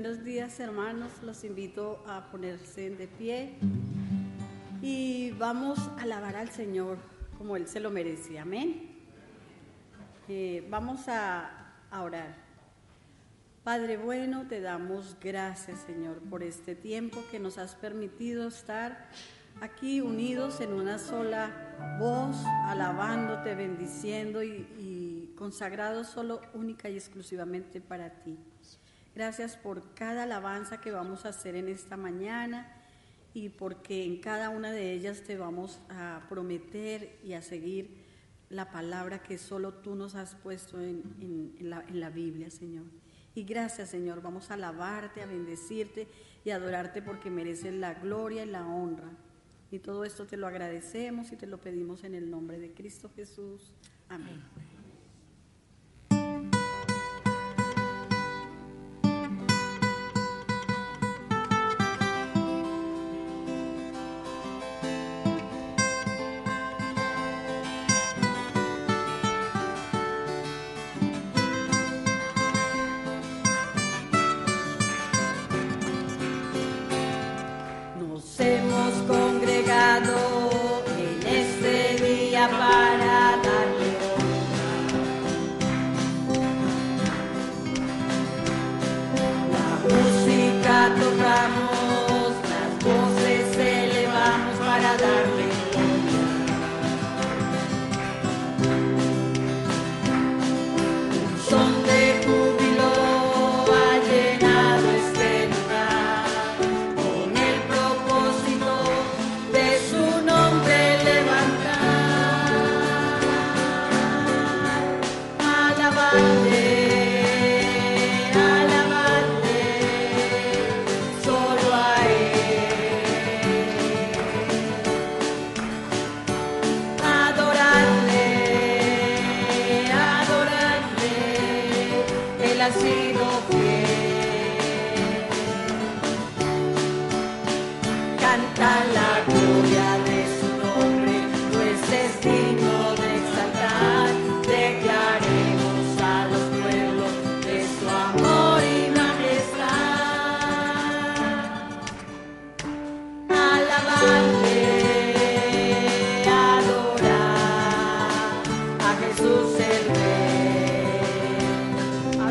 Buenos días hermanos, los invito a ponerse de pie y vamos a alabar al Señor como Él se lo merece. Amén. Eh, vamos a, orar. Padre bueno, te damos gracias Señor por este tiempo que nos has permitido estar aquí unidos en una sola voz, alabándote, bendiciendo y, y consagrados solo única y exclusivamente para ti. Gracias por cada alabanza que vamos a hacer en esta mañana y porque en cada una de ellas te vamos a prometer y a seguir la palabra que solo tú nos has puesto en, la, Biblia, Señor. Y gracias, Señor. Vamos a alabarte, a bendecirte y a adorarte porque mereces la gloria y la honra. Y todo esto te lo agradecemos y te lo pedimos en el nombre de Cristo Jesús. Amén.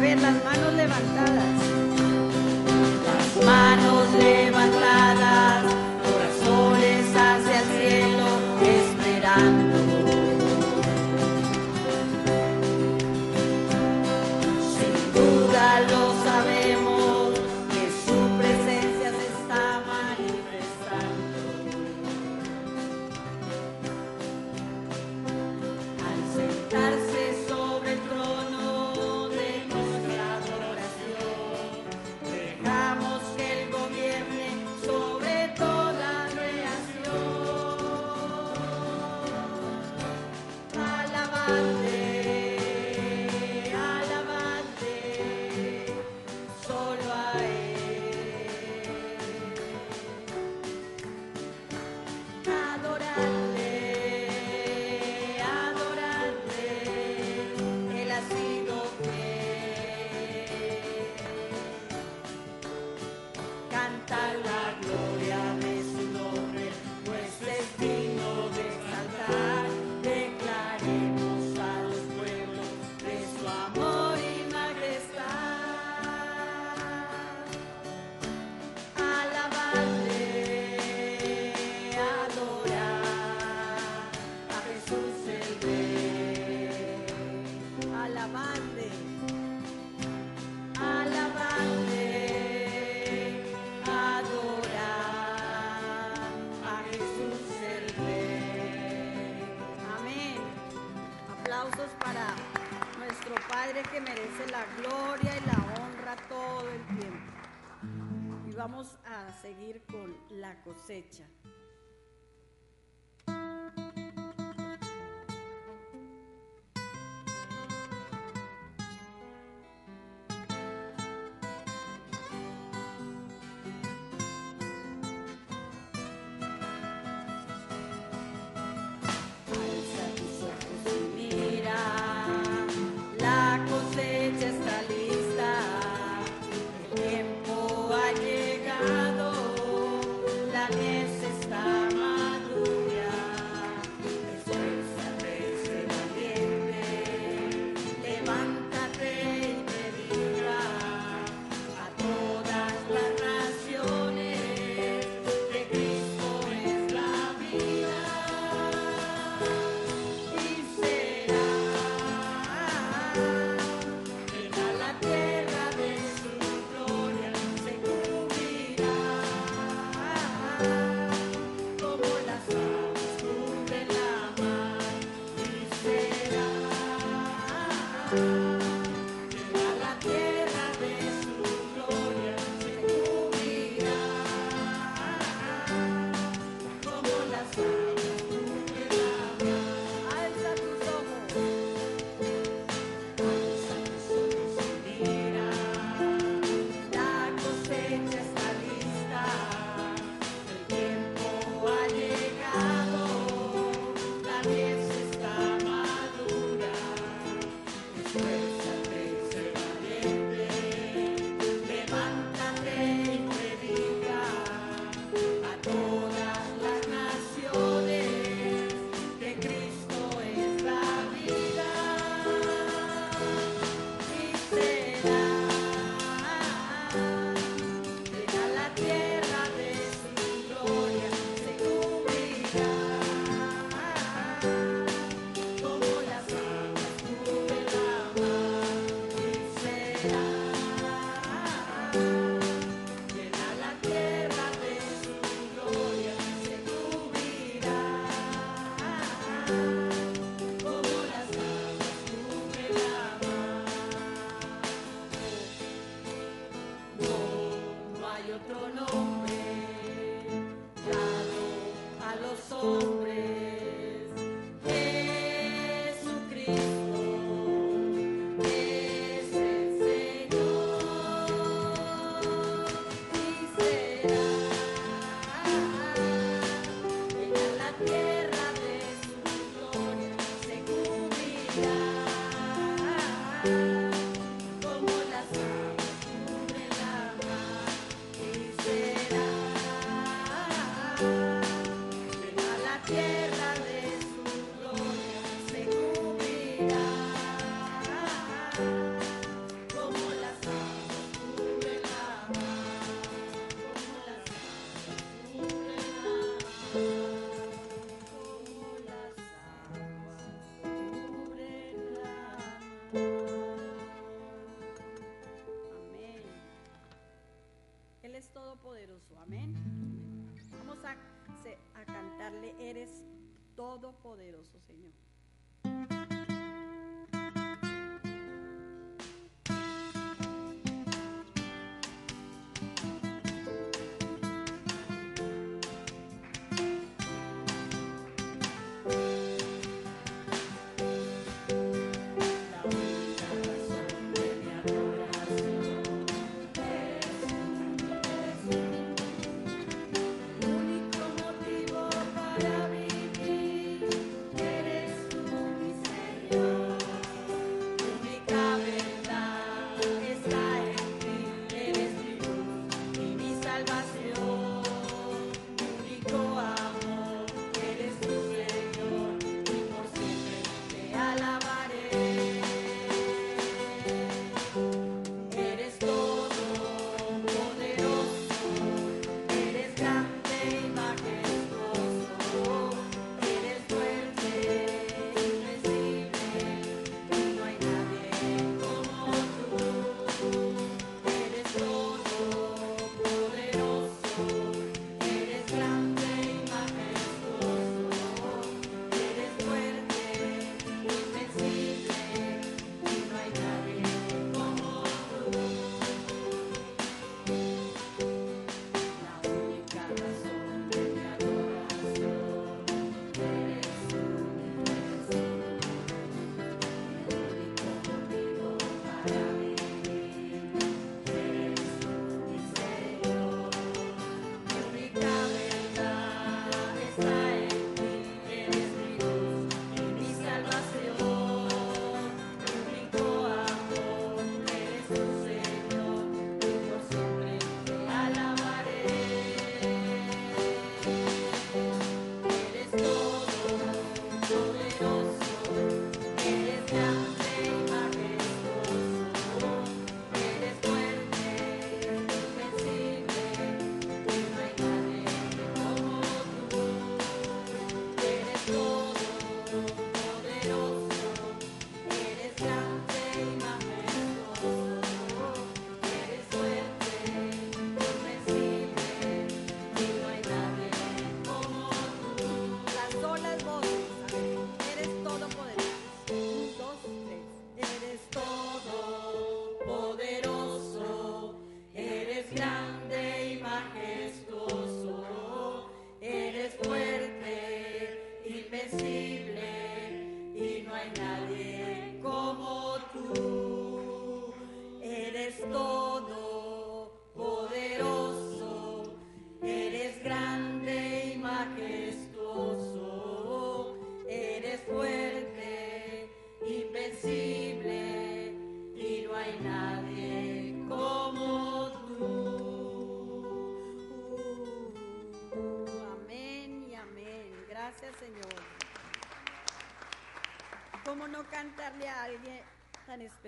Mira, la cosecha está lista, el tiempo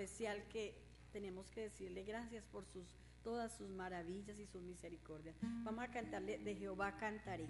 especial que tenemos que decirle gracias por sus todas sus maravillas y sus misericordias. Vamos a cantarle de Jehová cantaré.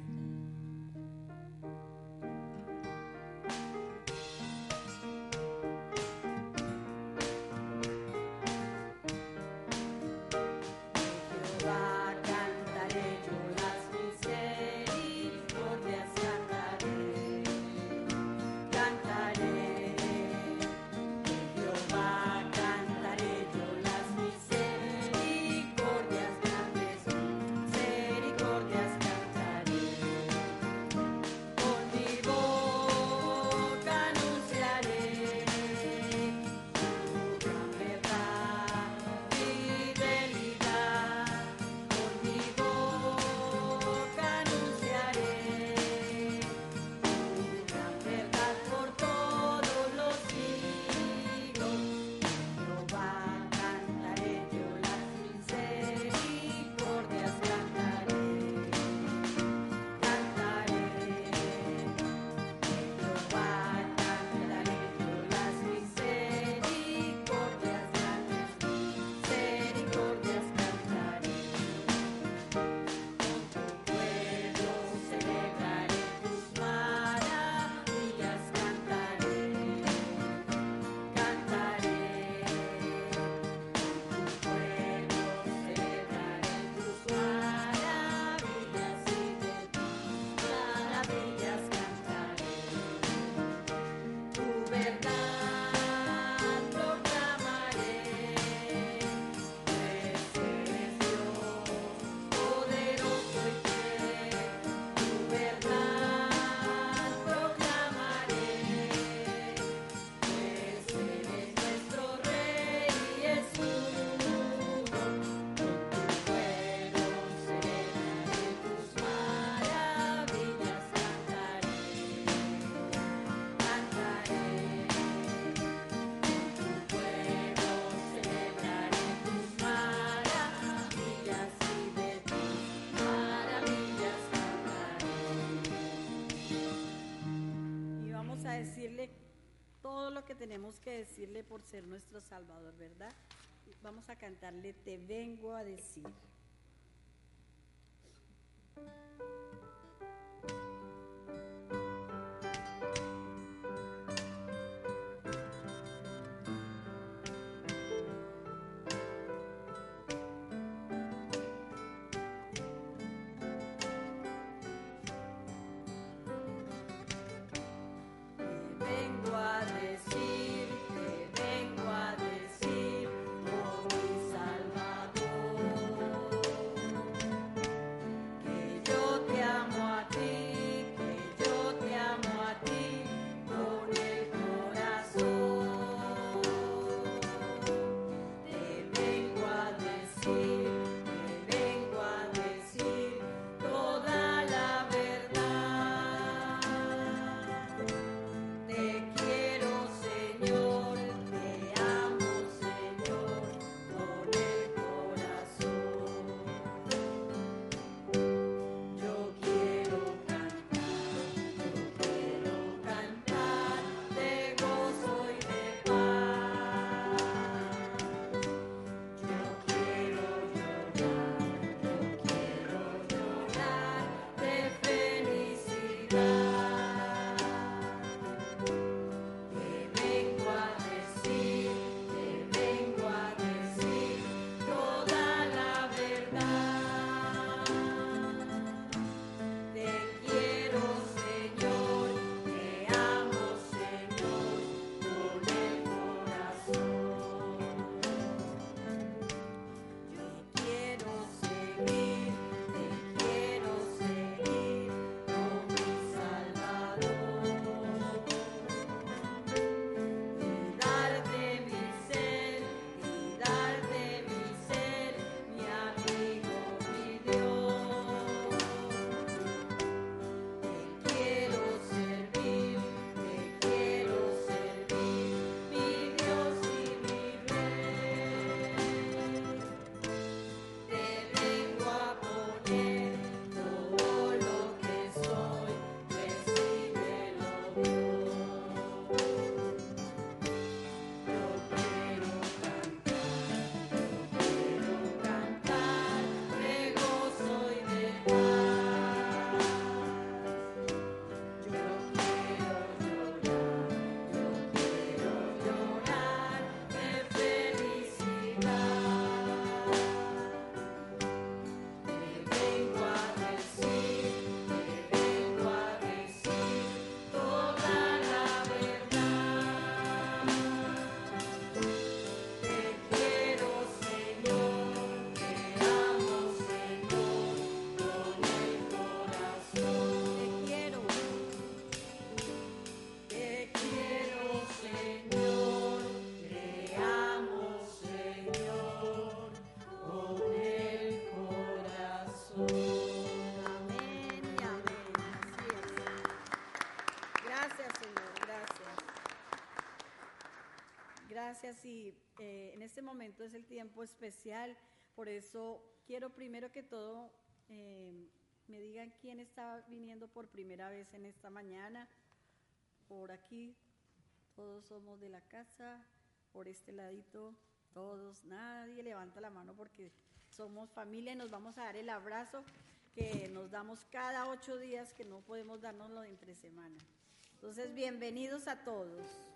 Tenemos que decirle por ser nuestro Salvador, ¿verdad? Vamos a cantarle Te vengo a decir. Gracias y eh, en este momento es el tiempo especial, por eso quiero primero que todo eh, me digan quién está viniendo por primera vez en esta mañana. Por aquí todos somos de la casa, por este ladito todos, nadie levanta la mano porque somos familia y nos vamos a dar el abrazo que nos damos cada ocho días que no podemos darnoslo entre semana. Entonces, bienvenidos a todos.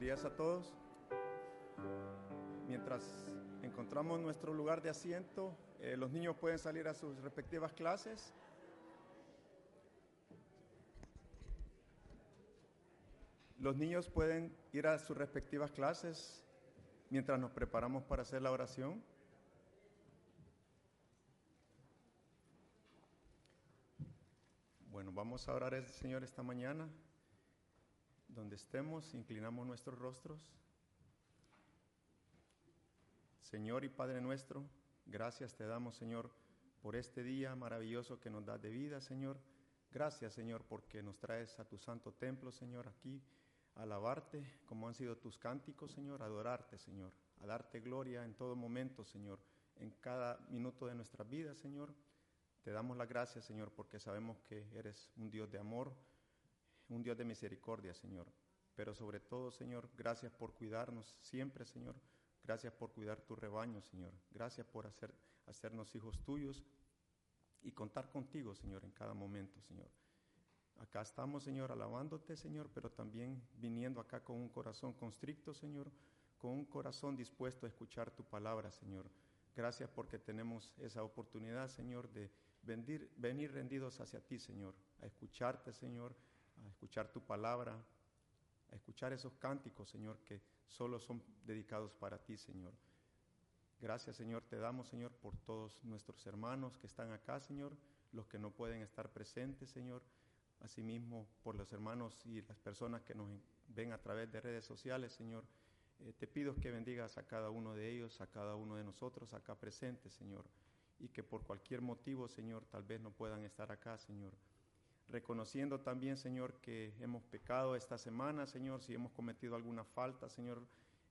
Buenos días a todos. Mientras encontramos nuestro lugar de asiento, eh, los niños pueden salir a sus respectivas clases. Los niños pueden ir a sus respectivas clases mientras nos preparamos para hacer la oración. Bueno, vamos a orar al Señor esta mañana. Donde estemos, inclinamos nuestros rostros. Señor y Padre nuestro, gracias te damos, Señor, por este día maravilloso que nos da de vida, Señor. Gracias, Señor, porque nos traes a tu santo templo, Señor, aquí a alabarte como han sido tus cánticos, Señor, a adorarte, Señor, a darte gloria en todo momento, Señor, en cada minuto de nuestra vida, Señor. Te damos la gracia, Señor, porque sabemos que eres un Dios de amor, un Dios de misericordia, Señor. Pero sobre todo, Señor, gracias por cuidarnos siempre, Señor. Gracias por cuidar tu rebaño, Señor. Gracias por hacer, hacernos hijos tuyos y contar contigo, Señor, en cada momento, Señor. Acá estamos, Señor, alabándote, Señor, pero también viniendo acá con un corazón constricto, Señor, con un corazón dispuesto a escuchar tu palabra, Señor. Gracias porque tenemos esa oportunidad, Señor, de venir, venir rendidos hacia ti, Señor, a escucharte, Señor, escuchar tu palabra, escuchar esos cánticos, Señor, que solo son dedicados para ti, Señor. Gracias, Señor, te damos, Señor, por todos nuestros hermanos que están acá, Señor, los que no pueden estar presentes, Señor. Asimismo, por los hermanos y las personas que nos ven a través de redes sociales, Señor. Eh, te pido que bendigas a cada uno de ellos, a cada uno de nosotros acá presentes, Señor. Y que por cualquier motivo, Señor, tal vez no puedan estar acá, Señor reconociendo también, Señor, que hemos pecado esta semana, Señor, si hemos cometido alguna falta, Señor,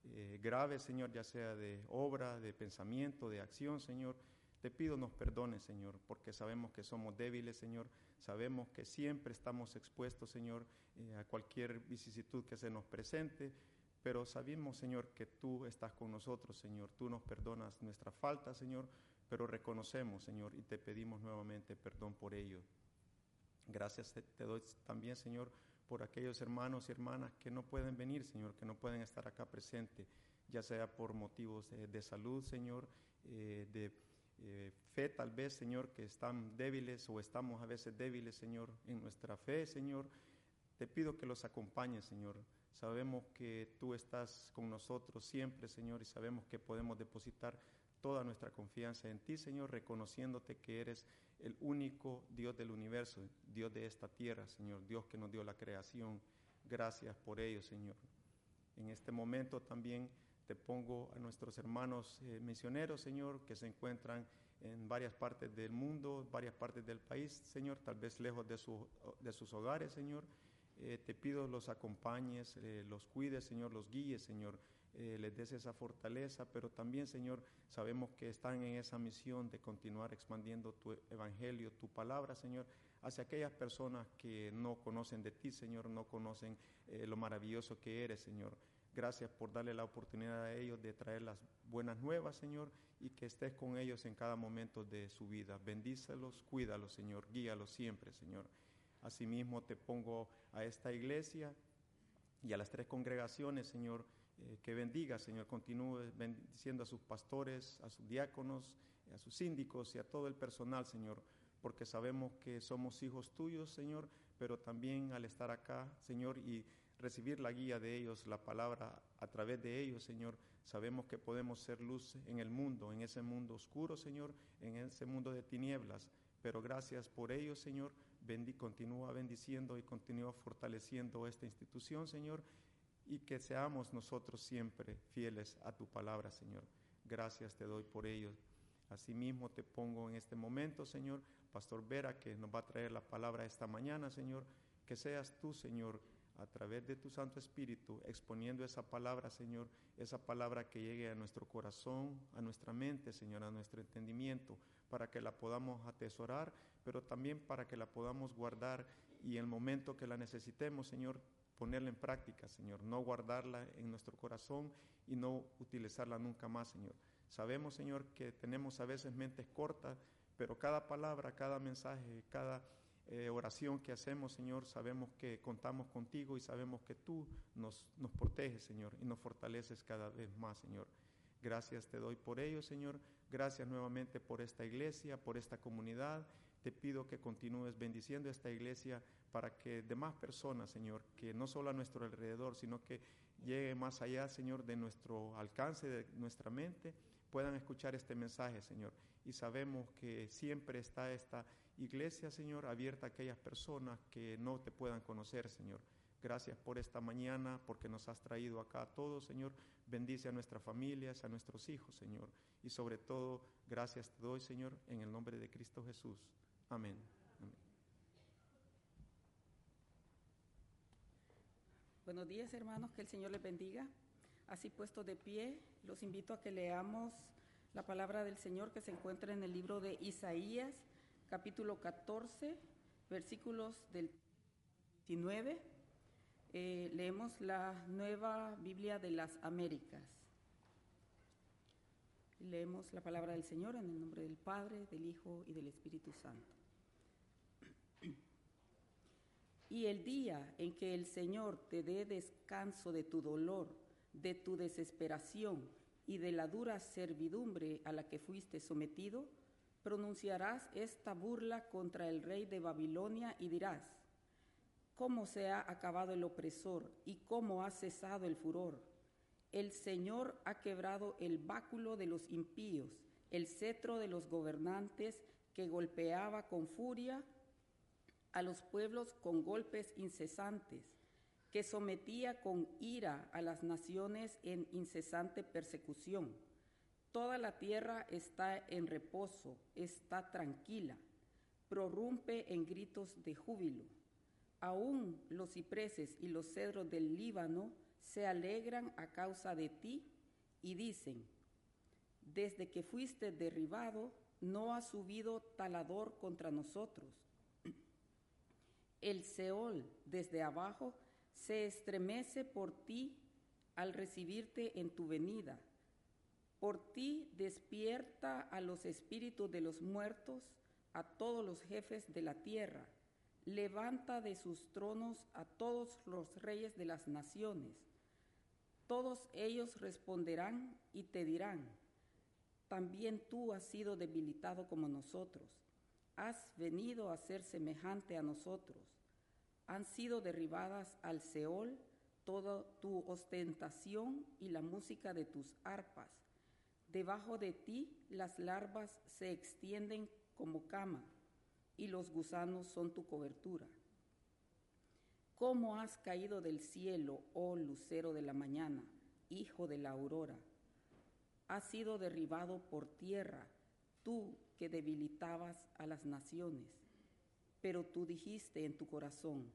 eh, grave, Señor, ya sea de obra, de pensamiento, de acción, Señor. Te pido nos perdones, Señor, porque sabemos que somos débiles, Señor. Sabemos que siempre estamos expuestos, Señor, eh, a cualquier vicisitud que se nos presente. Pero sabemos, Señor, que tú estás con nosotros, Señor. Tú nos perdonas nuestra falta, Señor. Pero reconocemos, Señor, y te pedimos nuevamente perdón por ello. Gracias te doy también, Señor, por aquellos hermanos y hermanas que no pueden venir, Señor, que no pueden estar acá presente, ya sea por motivos de, salud, Señor, eh, de eh, fe tal vez, Señor, que están débiles o estamos a veces débiles, Señor, en nuestra fe, Señor. Te pido que los acompañes, Señor. Sabemos que tú estás con nosotros siempre, Señor, y sabemos que podemos depositar toda nuestra confianza en ti, Señor, reconociéndote que eres el único Dios del universo, Dios de esta tierra, Señor, Dios que nos dio la creación. Gracias por ello, Señor. En este momento también te pongo a nuestros hermanos eh, misioneros, Señor, que se encuentran en varias partes del mundo, varias partes del país, Señor, tal vez lejos de, de sus hogares, Señor. Eh, te pido los acompañes, eh, los cuides, Señor, los guíes, Señor eh, les des esa fortaleza, pero también, Señor, sabemos que están en esa misión de continuar expandiendo tu evangelio, tu palabra, Señor, hacia aquellas personas que no conocen de ti, Señor, no conocen eh, lo maravilloso que eres, Señor. Gracias por darle la oportunidad a ellos de traer las buenas nuevas, Señor, y que estés con ellos en cada momento de su vida. Bendícelos, cuídalos, Señor, guíalos siempre, Señor. Asimismo te pongo a esta iglesia y a las tres congregaciones, Señor, eh, que bendiga, Señor, continúe bendiciendo a sus pastores, a sus diáconos, a sus síndicos y a todo el personal, Señor, porque sabemos que somos hijos tuyos, Señor, pero también al estar acá, Señor, y recibir la guía de ellos, la palabra a través de ellos, Señor, sabemos que podemos ser luz en el mundo, en ese mundo oscuro, Señor, en ese mundo de tinieblas. Pero gracias por ellos, Señor. continúa bendiciendo y continúa fortaleciendo esta institución, Señor, y que seamos nosotros siempre fieles a tu palabra, Señor. Gracias te doy por ello. Asimismo te pongo en este momento, Señor, Pastor Vera, que nos va a traer la palabra esta mañana, Señor, que seas tú, Señor, a través de tu Santo Espíritu, exponiendo esa palabra, Señor, esa palabra que llegue a nuestro corazón, a nuestra mente, Señor, a nuestro entendimiento, para que la podamos atesorar, pero también para que la podamos guardar y el momento que la necesitemos, Señor, ponerla en práctica, Señor, no guardarla en nuestro corazón y no utilizarla nunca más, Señor. Sabemos, Señor, que tenemos a veces mentes cortas, pero cada palabra, cada mensaje, cada eh, oración que hacemos, Señor, sabemos que contamos contigo y sabemos que tú nos, nos proteges, Señor, y nos fortaleces cada vez más, Señor. Gracias te doy por ello, Señor. Gracias nuevamente por esta iglesia, por esta comunidad. Te pido que continúes bendiciendo esta iglesia para que demás personas, Señor, que no solo a nuestro alrededor, sino que llegue más allá, Señor, de nuestro alcance, de nuestra mente, puedan escuchar este mensaje, Señor. Y sabemos que siempre está esta iglesia, Señor, abierta a aquellas personas que no te puedan conocer, Señor. Gracias por esta mañana, porque nos has traído acá a todos, Señor. Bendice a nuestras familias, a nuestros hijos, Señor. Y sobre todo, gracias te doy, Señor, en el nombre de Cristo Jesús. Amén. Buenos días, hermanos, que el Señor les bendiga. Así puesto de pie, los invito a que leamos la palabra del Señor que se encuentra en el libro de Isaías, capítulo 14, versículos del 19. Eh, leemos la nueva Biblia de las Américas. Leemos la palabra del Señor en el nombre del Padre, del Hijo y del Espíritu Santo. Y el día en que el Señor te dé descanso de tu dolor, de tu desesperación y de la dura servidumbre a la que fuiste sometido, pronunciarás esta burla contra el rey de Babilonia y dirás, ¿cómo se ha acabado el opresor y cómo ha cesado el furor? El Señor ha quebrado el báculo de los impíos, el cetro de los gobernantes que golpeaba con furia a los pueblos con golpes incesantes, que sometía con ira a las naciones en incesante persecución. Toda la tierra está en reposo, está tranquila, prorrumpe en gritos de júbilo. Aún los cipreses y los cedros del Líbano se alegran a causa de ti y dicen, desde que fuiste derribado, no ha subido talador contra nosotros el Seol desde abajo se estremece por ti al recibirte en tu venida. Por ti despierta a los espíritus de los muertos, a todos los jefes de la tierra. Levanta de sus tronos a todos los reyes de las naciones. Todos ellos responderán y te dirán, también tú has sido debilitado como nosotros has venido a ser semejante a nosotros. Han sido derribadas al Seol toda tu ostentación y la música de tus arpas. Debajo de ti las larvas se extienden como cama y los gusanos son tu cobertura. ¿Cómo has caído del cielo, oh lucero de la mañana, hijo de la aurora? Has sido derribado por tierra, tú que debilitabas a las naciones. Pero tú dijiste en tu corazón,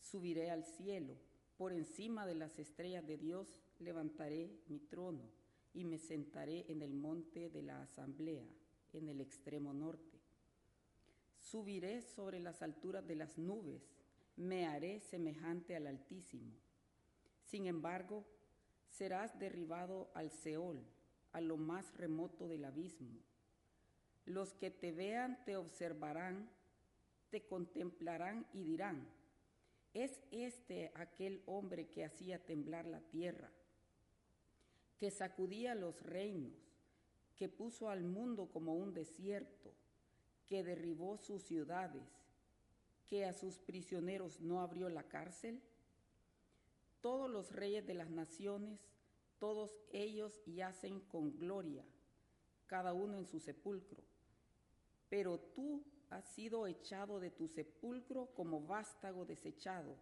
subiré al cielo, por encima de las estrellas de Dios levantaré mi trono y me sentaré en el monte de la asamblea, en el extremo norte. Subiré sobre las alturas de las nubes, me haré semejante al Altísimo. Sin embargo, serás derribado al Seol, a lo más remoto del abismo los que te vean te observarán, te contemplarán y dirán, ¿es este aquel hombre que hacía temblar la tierra, que sacudía los reinos, que puso al mundo como un desierto, que derribó sus ciudades, que a sus prisioneros no abrió la cárcel? Todos los reyes de las naciones, todos ellos yacen con gloria, cada uno en su sepulcro pero tú has sido echado de tu sepulcro como vástago desechado,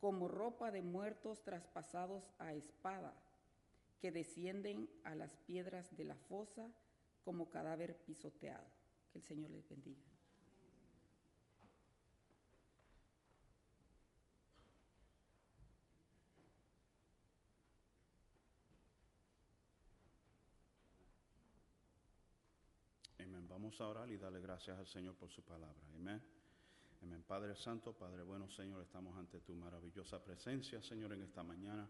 como ropa de muertos traspasados a espada, que descienden a las piedras de la fosa como cadáver pisoteado. Que el Señor les bendiga. Vamos a orar y darle gracias al Señor por su palabra. Amén. Amén. Padre Santo, Padre bueno, Señor, estamos ante tu maravillosa presencia, Señor, en esta mañana.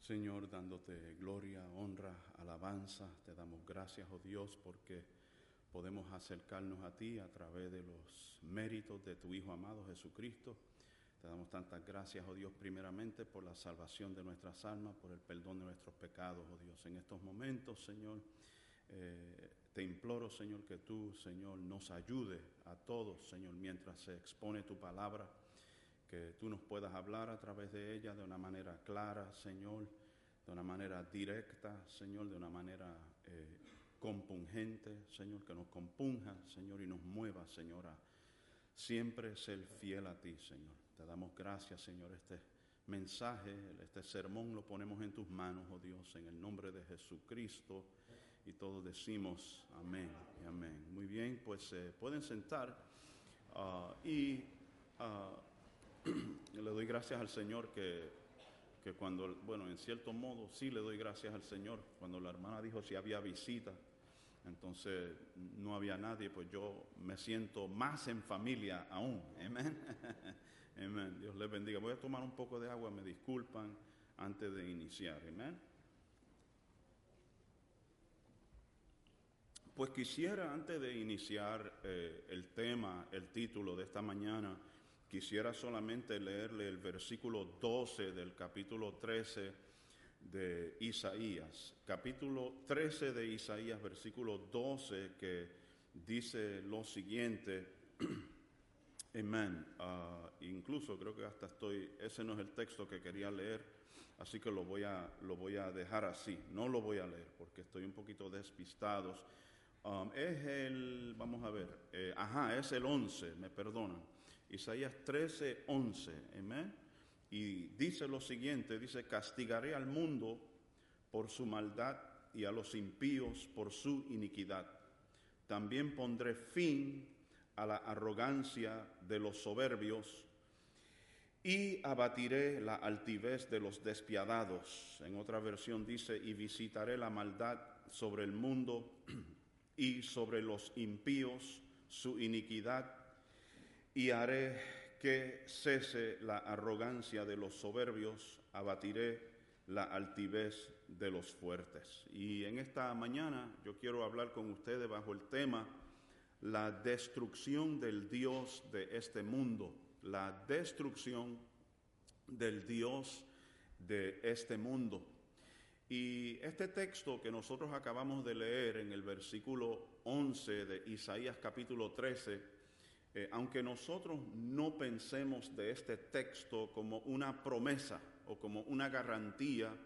Señor, dándote gloria, honra, alabanza. Te damos gracias, oh Dios, porque podemos acercarnos a ti a través de los méritos de tu Hijo amado Jesucristo. Te damos tantas gracias, oh Dios, primeramente por la salvación de nuestras almas, por el perdón de nuestros pecados, oh Dios. En estos momentos, Señor, eh, te imploro, Señor, que tú, Señor, nos ayude a todos, Señor, mientras se expone tu palabra, que tú nos puedas hablar a través de ella de una manera clara, Señor, de una manera directa, Señor, de una manera eh, compungente, Señor, que nos compunja, Señor, y nos mueva, Señor, a siempre ser fiel a ti, Señor. Te damos gracias, Señor, este mensaje, este sermón lo ponemos en tus manos, oh Dios, en el nombre de Jesucristo. Y todos decimos amén y amén. Muy bien, pues se pueden sentar ah, y ah, le doy gracias al Señor que, que cuando, bueno, en cierto modo sí le doy gracias al Señor. Cuando la hermana dijo si había visita, entonces no había nadie, pues yo me siento más en familia aún. Amén. Amén. Dios les bendiga. Voy a tomar un poco de agua, me disculpan antes de iniciar. Amén. Pues quisiera, antes de iniciar eh, el tema, el título de esta mañana, quisiera solamente leerle el versículo 12 del capítulo 13 de Isaías. Capítulo 13 de Isaías, versículo 12, que dice lo siguiente. Amén. Ah, incluso creo que hasta estoy, ese no es el texto que quería leer, así que lo voy a, lo voy a dejar así. No lo voy a leer porque estoy un poquito despistados. Um, es el, vamos a ver, eh, ajá, es el 11, me perdonan. Isaías 13, 11. Amén. Y dice lo siguiente, dice, castigaré al mundo por su maldad y a los impíos por su iniquidad. También pondré fin a la arrogancia de los soberbios y abatiré la altivez de los despiadados. En otra versión dice, y visitaré la maldad sobre el mundo y sobre los impíos su iniquidad, y haré que cese la arrogancia de los soberbios, abatiré la altivez de los fuertes. Y en esta mañana yo quiero hablar con ustedes bajo el tema la destrucción del Dios de este mundo, la destrucción del Dios de este mundo. Y este texto que nosotros acabamos de leer en el versículo 11 de Isaías capítulo 13, eh, aunque nosotros no pensemos de este texto como una promesa o como una garantía,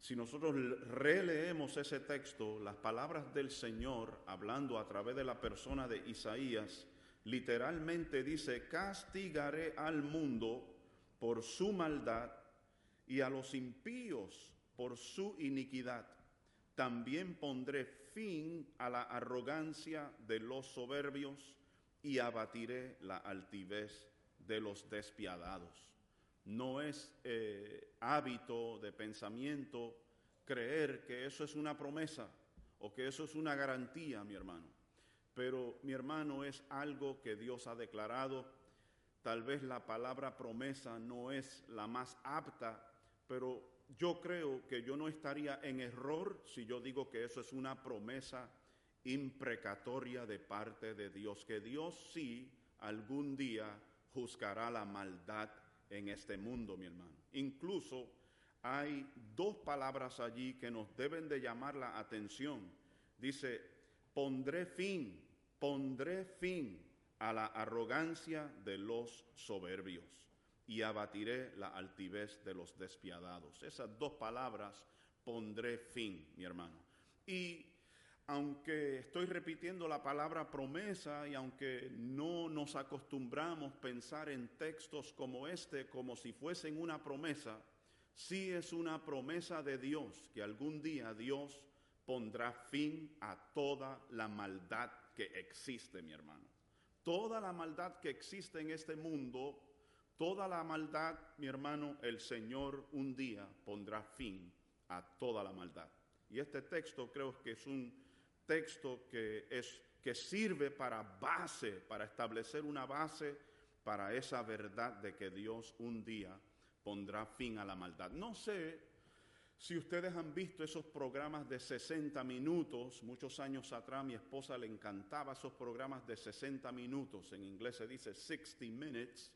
si nosotros releemos ese texto, las palabras del Señor, hablando a través de la persona de Isaías, literalmente dice, castigaré al mundo por su maldad y a los impíos por su iniquidad. También pondré fin a la arrogancia de los soberbios y abatiré la altivez de los despiadados. No es eh, hábito de pensamiento creer que eso es una promesa o que eso es una garantía, mi hermano. Pero mi hermano es algo que Dios ha declarado. Tal vez la palabra promesa no es la más apta, pero yo creo que yo no estaría en error si yo digo que eso es una promesa imprecatoria de parte de Dios, que Dios sí algún día juzgará la maldad en este mundo, mi hermano. Incluso hay dos palabras allí que nos deben de llamar la atención. Dice, pondré fin, pondré fin a la arrogancia de los soberbios y abatiré la altivez de los despiadados. Esas dos palabras, pondré fin, mi hermano. Y aunque estoy repitiendo la palabra promesa y aunque no nos acostumbramos pensar en textos como este como si fuesen una promesa, sí es una promesa de Dios que algún día Dios pondrá fin a toda la maldad que existe, mi hermano. Toda la maldad que existe en este mundo, toda la maldad, mi hermano, el Señor un día pondrá fin a toda la maldad. Y este texto creo que es un texto que, es, que sirve para base, para establecer una base para esa verdad de que Dios un día pondrá fin a la maldad. No sé Si ustedes han visto esos programas de 60 minutos, muchos años atrás mi esposa le encantaba esos programas de 60 minutos, en inglés se dice 60 minutes,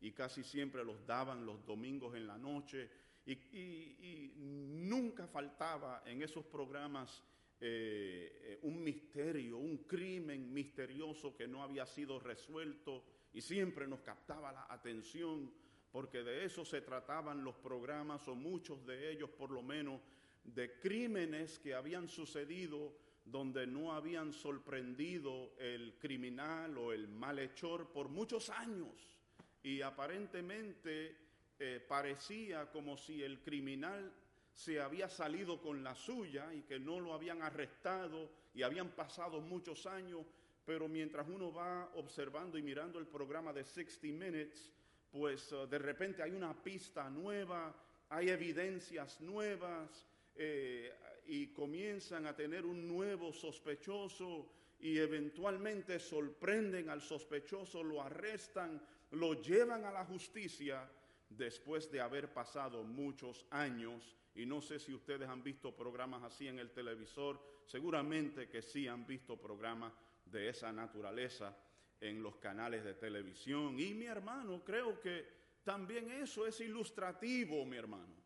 y casi siempre los daban los domingos en la noche, y, nunca faltaba en esos programas eh, eh, un misterio, un crimen misterioso que no había sido resuelto, y siempre nos captaba la atención porque de eso se trataban los programas, o muchos de ellos por lo menos, de crímenes que habían sucedido donde no habían sorprendido el criminal o el malhechor por muchos años. Y aparentemente eh, parecía como si el criminal se había salido con la suya y que no lo habían arrestado y habían pasado muchos años, pero mientras uno va observando y mirando el programa de 60 Minutes, pues eh, de repente hay una pista nueva, hay evidencias nuevas eh, y comienzan a tener un nuevo sospechoso y eventualmente sorprenden al sospechoso, lo arrestan, lo llevan a la justicia después de haber pasado muchos años. Y no sé si ustedes han visto programas así en el televisor, seguramente que sí han visto programas de esa naturaleza en los canales de televisión. Y mi hermano, creo que también eso es ilustrativo, mi hermano.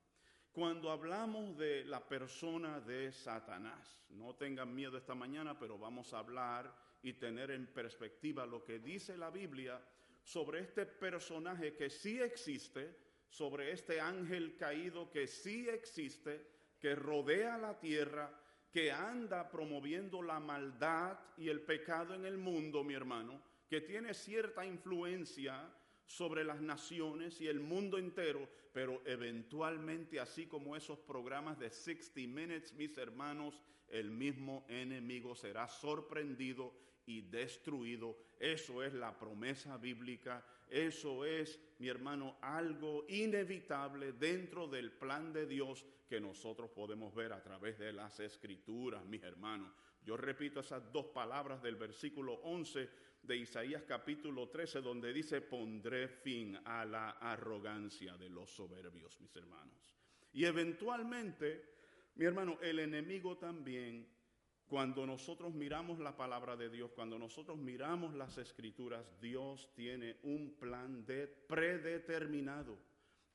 Cuando hablamos de la persona de Satanás, no tengan miedo esta mañana, pero vamos a hablar y tener en perspectiva lo que dice la Biblia sobre este personaje que sí existe, sobre este ángel caído que sí existe, que rodea la tierra, que anda promoviendo la maldad y el pecado en el mundo, mi hermano, que tiene cierta influencia sobre las naciones y el mundo entero, pero eventualmente, así como esos programas de 60 Minutes, mis hermanos, el mismo enemigo será sorprendido y destruido. Eso es la promesa bíblica, eso es, mi hermano, algo inevitable dentro del plan de Dios que nosotros podemos ver a través de las escrituras, mis hermanos. Yo repito esas dos palabras del versículo 11 de Isaías capítulo 13, donde dice, pondré fin a la arrogancia de los soberbios, mis hermanos. Y eventualmente, mi hermano, el enemigo también, cuando nosotros miramos la palabra de Dios, cuando nosotros miramos las escrituras, Dios tiene un plan de predeterminado,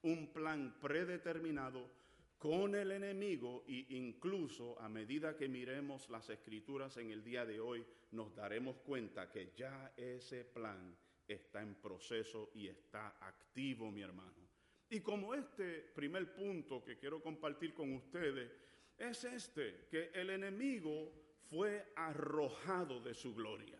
un plan predeterminado con el enemigo e incluso a medida que miremos las escrituras en el día de hoy, nos daremos cuenta que ya ese plan está en proceso y está activo, mi hermano. Y como este primer punto que quiero compartir con ustedes es este, que el enemigo fue arrojado de su gloria.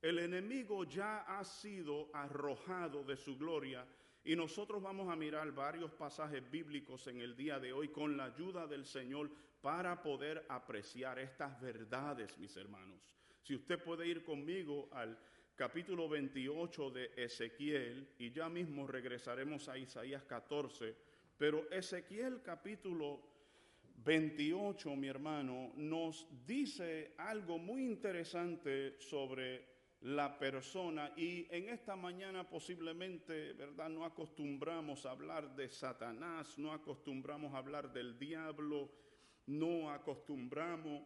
El enemigo ya ha sido arrojado de su gloria y nosotros vamos a mirar varios pasajes bíblicos en el día de hoy con la ayuda del Señor para poder apreciar estas verdades, mis hermanos. Si usted puede ir conmigo al capítulo 28 de Ezequiel y ya mismo regresaremos a Isaías 14, pero Ezequiel capítulo 28, mi hermano, nos dice algo muy interesante sobre la persona y en esta mañana posiblemente, ¿verdad? No acostumbramos a hablar de Satanás, no acostumbramos a hablar del diablo, no acostumbramos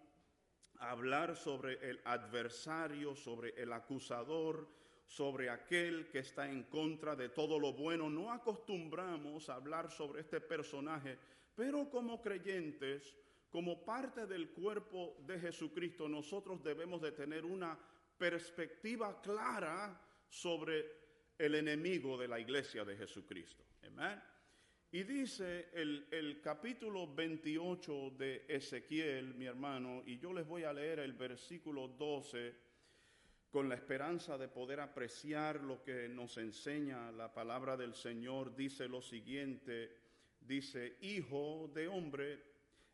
a hablar sobre el adversario, sobre el acusador, sobre aquel que está en contra de todo lo bueno. No acostumbramos a hablar sobre este personaje, pero como creyentes, como parte del cuerpo de Jesucristo, nosotros debemos de tener una perspectiva clara sobre el enemigo de la iglesia de Jesucristo. Y dice el, el, capítulo 28 de Ezequiel, mi hermano, y yo les voy a leer el versículo 12 con la esperanza de poder apreciar lo que nos enseña la palabra del Señor. Dice lo siguiente, dice, Hijo de hombre,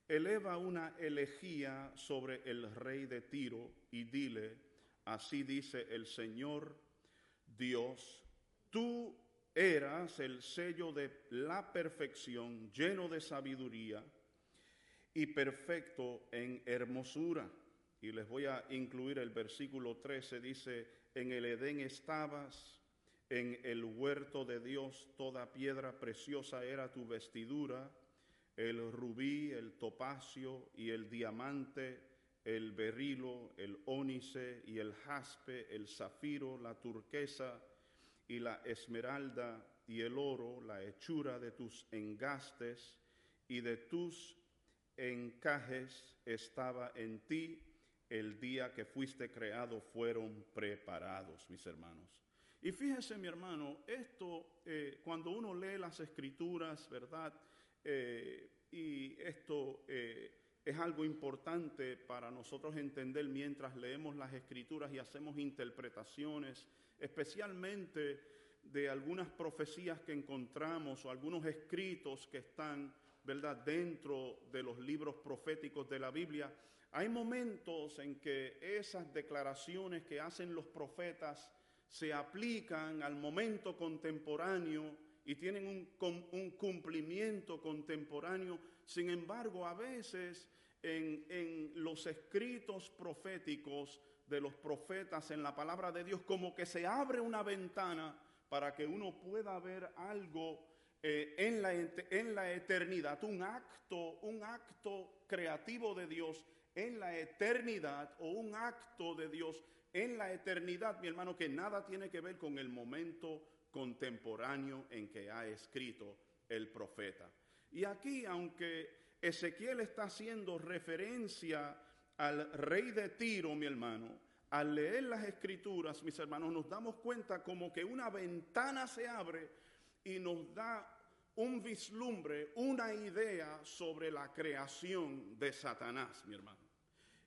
eleva una elegía sobre el rey de Tiro y dile, Así dice el Señor Dios, tú eras el sello de la perfección, lleno de sabiduría y perfecto en hermosura. Y les voy a incluir el versículo 13, dice, en el Edén estabas, en el huerto de Dios toda piedra preciosa era tu vestidura, el rubí, el topacio y el diamante, el berilo, el ónice y el jaspe, el zafiro, la turquesa y la esmeralda y el oro, la hechura de tus engastes y de tus encajes estaba en ti, el día que fuiste creado fueron preparados, mis hermanos. Y fíjese, mi hermano, esto, eh, cuando uno lee las escrituras, ¿verdad? Eh, y esto eh, es algo importante para nosotros entender mientras leemos las escrituras y hacemos interpretaciones, especialmente de algunas profecías que encontramos o algunos escritos que están, ¿verdad?, dentro de los libros proféticos de la Biblia. Hay momentos en que esas declaraciones que hacen los profetas se aplican al momento contemporáneo y tienen un, un cumplimiento contemporáneo. Sin embargo, a veces en, en los escritos proféticos de los profetas, en la palabra de Dios, como que se abre una ventana para que uno pueda ver algo eh, en, la, en la eternidad, un acto, un acto creativo de Dios en la eternidad o un acto de Dios en la eternidad, mi hermano, que nada tiene que ver con el momento contemporáneo en que ha escrito el profeta. Y aquí, aunque Ezequiel está haciendo referencia al rey de Tiro, mi hermano, al leer las escrituras, mis hermanos, nos damos cuenta como que una ventana se abre y nos da un vislumbre, una idea sobre la creación de Satanás, mi hermano.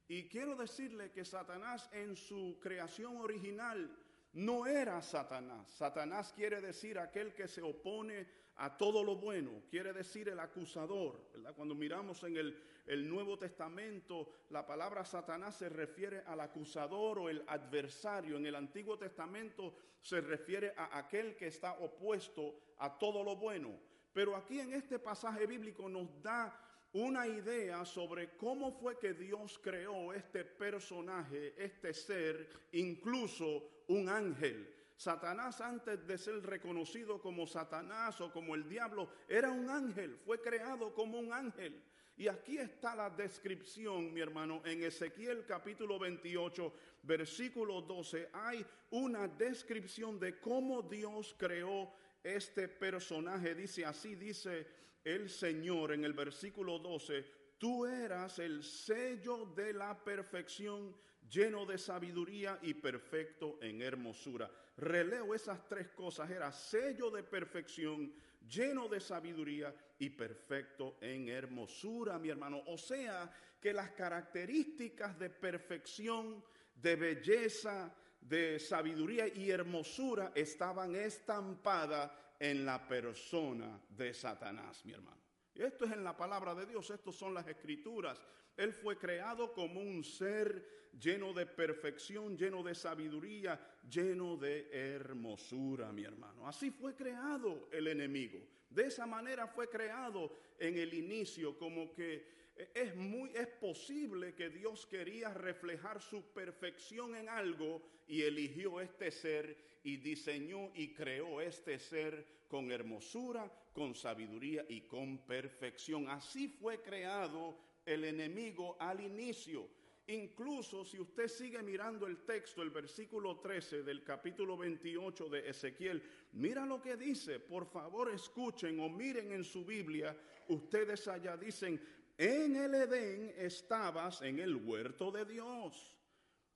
Y quiero decirle que Satanás en su creación original no era Satanás. Satanás quiere decir aquel que se opone a todo lo bueno, quiere decir el acusador. Cuando miramos en el, el, Nuevo Testamento, la palabra Satanás se refiere al acusador o el adversario. En el Antiguo Testamento se refiere a aquel que está opuesto a todo lo bueno. Pero aquí en este pasaje bíblico nos da una idea sobre cómo fue que Dios creó este personaje, este ser, incluso un ángel. Satanás antes de ser reconocido como Satanás o como el diablo, era un ángel, fue creado como un ángel. Y aquí está la descripción, mi hermano, en Ezequiel capítulo 28, versículo 12, hay una descripción de cómo Dios creó este personaje. Dice así, dice el Señor en el versículo 12, tú eras el sello de la perfección, lleno de sabiduría y perfecto en hermosura. Releo esas tres cosas, era sello de perfección, lleno de sabiduría y perfecto en hermosura, mi hermano. O sea, que las características de perfección, de belleza, de sabiduría y hermosura estaban estampadas en la persona de Satanás, mi hermano. Esto es en la palabra de Dios, estas son las escrituras. Él fue creado como un ser lleno de perfección, lleno de sabiduría, lleno de hermosura, mi hermano. Así fue creado el enemigo. De esa manera fue creado en el inicio, como que es muy es posible que Dios quería reflejar su perfección en algo y eligió este ser y diseñó y creó este ser con hermosura, con sabiduría y con perfección. Así fue creado el enemigo al inicio. Incluso si usted sigue mirando el texto, el versículo 13 del capítulo 28 de Ezequiel, mira lo que dice, por favor escuchen o miren en su Biblia, ustedes allá dicen, en el Edén estabas en el huerto de Dios.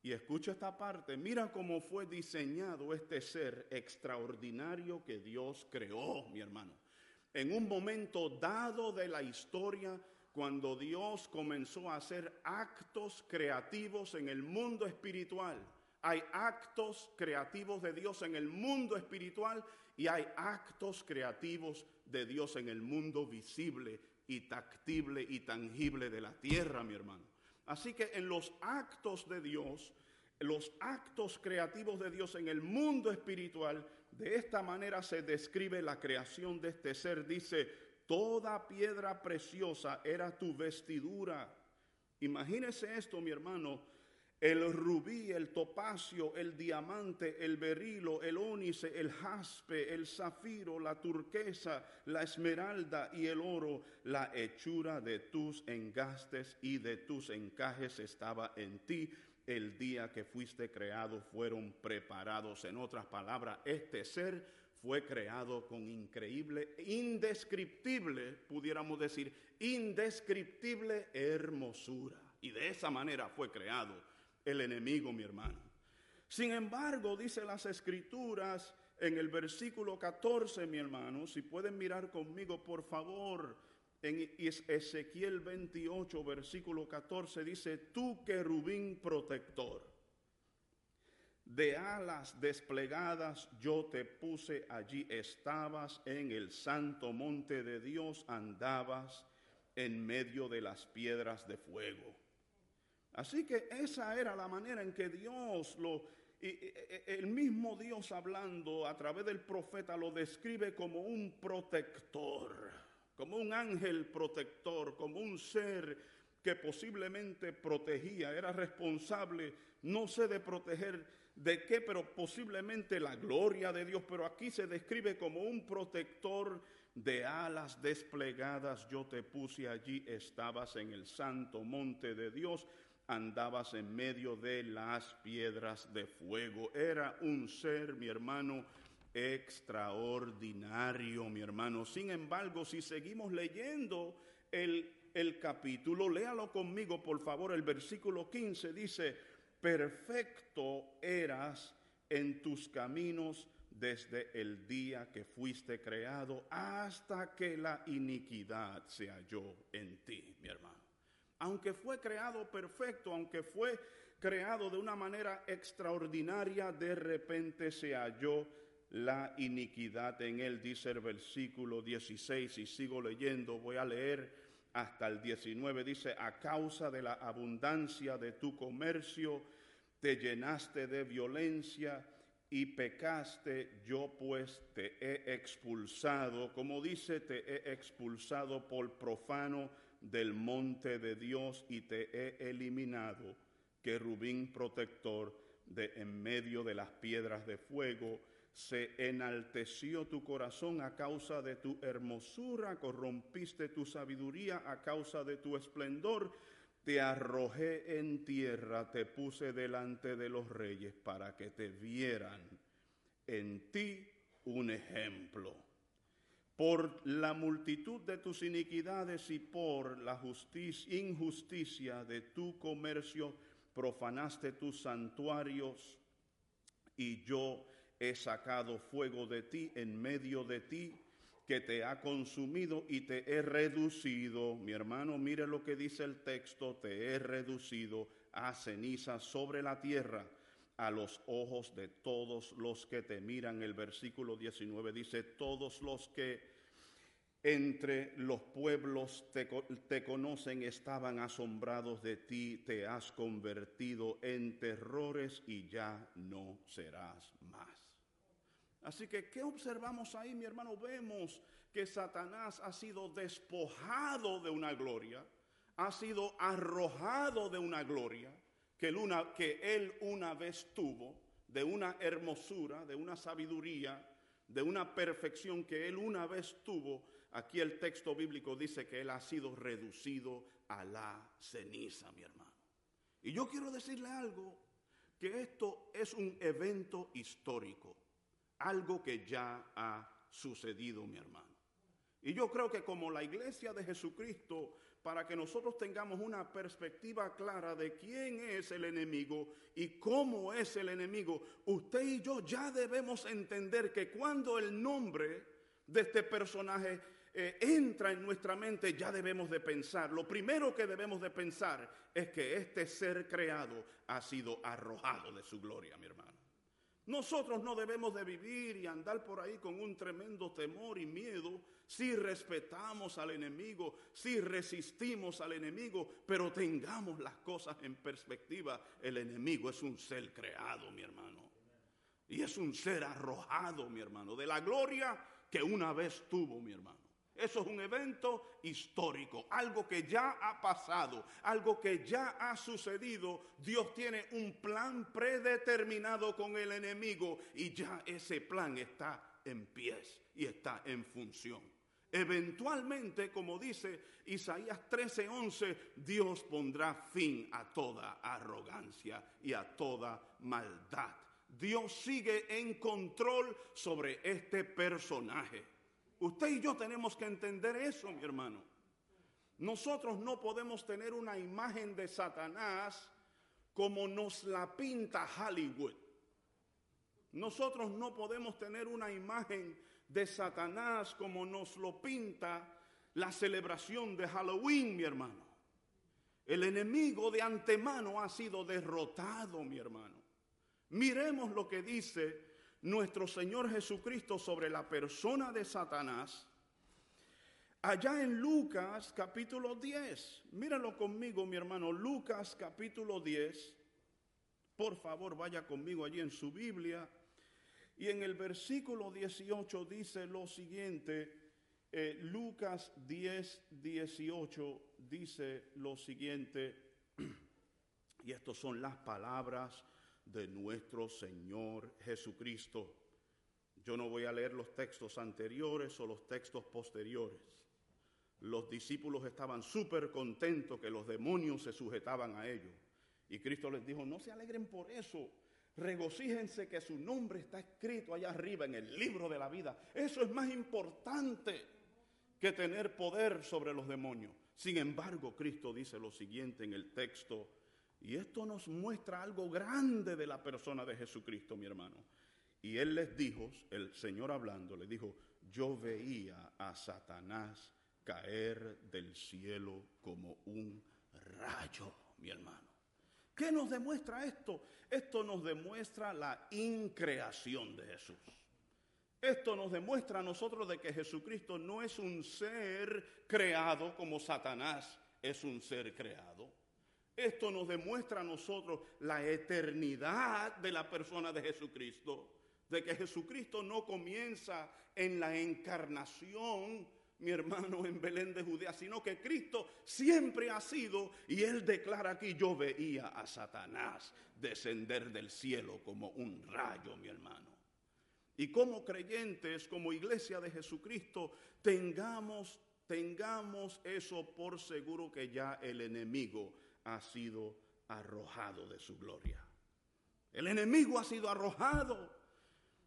Y escucha esta parte, mira cómo fue diseñado este ser extraordinario que Dios creó, mi hermano. En un momento dado de la historia, cuando Dios comenzó a hacer actos creativos en el mundo espiritual. Hay actos creativos de Dios en el mundo espiritual y hay actos creativos de Dios en el mundo visible y tactible y tangible de la tierra, mi hermano. Así que en los actos de Dios, los actos creativos de Dios en el mundo espiritual, de esta manera se describe la creación de este ser. Dice, toda piedra preciosa era tu vestidura. Imagínese esto, mi hermano. El rubí, el topacio, el diamante, el berilo, el ónice, el jaspe, el zafiro, la turquesa, la esmeralda y el oro, la hechura de tus engastes y de tus encajes estaba en ti. El día que fuiste creado fueron preparados. En otras palabras, este ser fue creado con increíble, indescriptible, pudiéramos decir, indescriptible hermosura. Y de esa manera fue creado el enemigo, mi hermano. Sin embargo, dice las escrituras en el versículo 14, mi hermano, si pueden mirar conmigo, por favor, en Ezequiel 28, versículo 14, dice, tú querubín protector, de alas desplegadas yo te puse allí, estabas en el santo monte de Dios, andabas en medio de las piedras de fuego. Así que esa era la manera en que Dios lo, el mismo Dios hablando a través del profeta lo describe como un protector, como un ángel protector, como un ser que posiblemente protegía, era responsable, no sé de proteger de qué, pero posiblemente la gloria de Dios, pero aquí se describe como un protector de alas desplegadas, yo te puse allí, estabas en el santo monte de Dios, andabas en medio de las piedras de fuego. Era un ser, mi hermano, extraordinario, mi hermano. Sin embargo, si seguimos leyendo el, el capítulo, léalo conmigo, por favor, el versículo 15 dice, perfecto eras en tus caminos desde el día que fuiste creado hasta que la iniquidad se halló en ti, mi hermano aunque fue creado perfecto, aunque fue creado de una manera extraordinaria, de repente se halló la iniquidad en él, dice el versículo 16, y sigo leyendo, voy a leer hasta el 19, dice, a causa de la abundancia de tu comercio, te llenaste de violencia y pecaste, yo pues te he expulsado, como dice, te he expulsado por profano del monte de Dios y te he eliminado, querubín protector de en medio de las piedras de fuego. Se enalteció tu corazón a causa de tu hermosura, corrompiste tu sabiduría a causa de tu esplendor. Te arrojé en tierra, te puse delante de los reyes para que te vieran en ti un ejemplo por la multitud de tus iniquidades y por la justicia, injusticia de tu comercio, profanaste tus santuarios y yo he sacado fuego de ti en medio de ti que te ha consumido y te he reducido. Mi hermano, mire lo que dice el texto, te he reducido a ceniza sobre la tierra a los ojos de todos los que te miran. El versículo 19 dice, todos los que entre los pueblos te, te, conocen estaban asombrados de ti, te has convertido en terrores y ya no serás más. Así que, ¿qué observamos ahí, mi hermano? Vemos que Satanás ha sido despojado de una gloria, ha sido arrojado de una gloria que, él una vez tuvo, de una hermosura, de una sabiduría, de una perfección que él una vez tuvo. Aquí el texto bíblico dice que él ha sido reducido a la ceniza, mi hermano. Y yo quiero decirle algo, que esto es un evento histórico, algo que ya ha sucedido, mi hermano. Y yo creo que como la iglesia de Jesucristo para que nosotros tengamos una perspectiva clara de quién es el enemigo y cómo es el enemigo, usted y yo ya debemos entender que cuando el nombre de este personaje eh, entra en nuestra mente, ya debemos de pensar. Lo primero que debemos de pensar es que este ser creado ha sido arrojado de su gloria, mi hermano. Nosotros no debemos de vivir y andar por ahí con un tremendo temor y miedo si respetamos al enemigo, si resistimos al enemigo, pero tengamos las cosas en perspectiva. El enemigo es un ser creado, mi hermano. Y es un ser arrojado, mi hermano, de la gloria que una vez tuvo, mi hermano. Eso es un evento histórico, algo que ya ha pasado, algo que ya ha sucedido. Dios tiene un plan predeterminado con el enemigo y ya ese plan está en pies y está en función. Eventualmente, como dice Isaías 13:11, Dios pondrá fin a toda arrogancia y a toda maldad. Dios sigue en control sobre este personaje. Usted y yo tenemos que entender eso, mi hermano. Nosotros no podemos tener una imagen de Satanás como nos la pinta Hollywood. Nosotros no podemos tener una imagen de Satanás como nos lo pinta la celebración de Halloween, mi hermano. El enemigo de antemano ha sido derrotado, mi hermano. Miremos lo que dice nuestro Señor Jesucristo sobre la persona de Satanás, allá en Lucas capítulo 10. Míralo conmigo, mi hermano, Lucas capítulo 10. Por favor, vaya conmigo allí en su Biblia. Y en el versículo 18 dice lo siguiente, eh, Lucas 10, 18 dice lo siguiente, y estas son las palabras de nuestro Señor Jesucristo. Yo no voy a leer los textos anteriores o los textos posteriores. Los discípulos estaban súper contentos que los demonios se sujetaban a ellos. Y Cristo les dijo, no se alegren por eso, regocíjense que su nombre está escrito allá arriba en el libro de la vida. Eso es más importante que tener poder sobre los demonios. Sin embargo, Cristo dice lo siguiente en el texto y esto nos muestra algo grande de la persona de Jesucristo, mi hermano. Y él les dijo, el Señor hablando, le dijo, yo veía a Satanás caer del cielo como un rayo, mi hermano. ¿Qué nos demuestra esto? Esto nos demuestra la increación de Jesús. Esto nos demuestra a nosotros de que Jesucristo no es un ser creado como Satanás es un ser creado. Esto nos demuestra a nosotros la eternidad de la persona de Jesucristo, de que Jesucristo no comienza en la encarnación, mi hermano, en Belén de Judea, sino que Cristo siempre ha sido, y él declara aquí, yo veía a Satanás descender del cielo como un rayo, mi hermano. Y como creyentes, como iglesia de Jesucristo, tengamos, tengamos eso por seguro que ya el enemigo ha sido arrojado de su gloria. El enemigo ha sido arrojado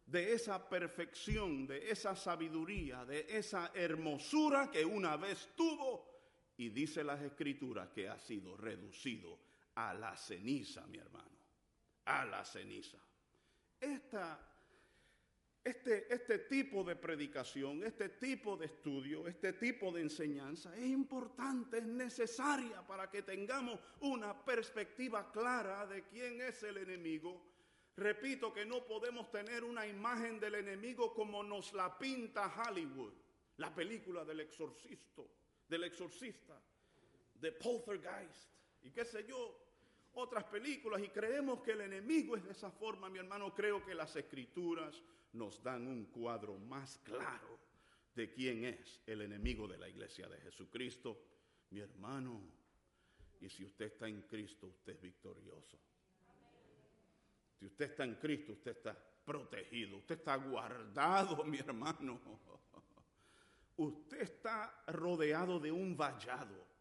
de esa perfección, de esa sabiduría, de esa hermosura que una vez tuvo y dice las escrituras que ha sido reducido a la ceniza, mi hermano, a la ceniza. Esta este, este, tipo de predicación, este tipo de estudio, este tipo de enseñanza es importante, es necesaria para que tengamos una perspectiva clara de quién es el enemigo. Repito que no podemos tener una imagen del enemigo como nos la pinta Hollywood, la película del exorcista, del exorcista, de Poltergeist y qué sé yo, otras películas y creemos que el enemigo es de esa forma, mi hermano, creo que las escrituras nos dan un cuadro más claro de quién es el enemigo de la iglesia de Jesucristo. Mi hermano, y si usted está en Cristo, usted es victorioso. Si usted está en Cristo, usted está protegido, usted está guardado, mi hermano. Usted está rodeado de un vallado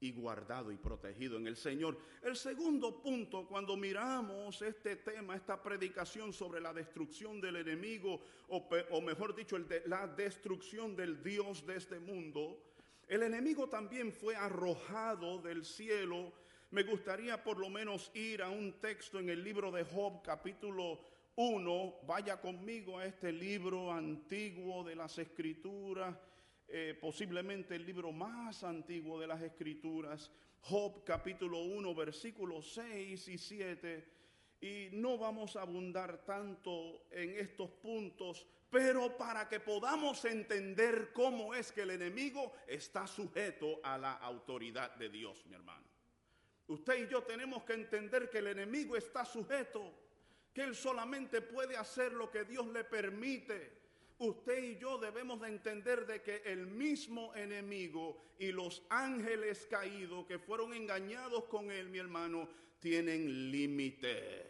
y guardado y protegido en el Señor. El segundo punto, cuando miramos este tema, esta predicación sobre la destrucción del enemigo, o, mejor dicho, la destrucción del Dios de este mundo, el enemigo también fue arrojado del cielo. Me gustaría por lo menos ir a un texto en el libro de Job, capítulo 1. Vaya conmigo a este libro antiguo de las Escrituras eh, posiblemente el libro más antiguo de las Escrituras, Job capítulo 1, versículos 6 y 7. Y no vamos a abundar tanto en estos puntos, pero para que podamos entender cómo es que el enemigo está sujeto a la autoridad de Dios, mi hermano. Usted y yo tenemos que entender que el enemigo está sujeto, que él solamente puede hacer lo que Dios le permite Usted y yo debemos de entender de que el mismo enemigo y los ángeles caídos que fueron engañados con él, mi hermano, tienen límites.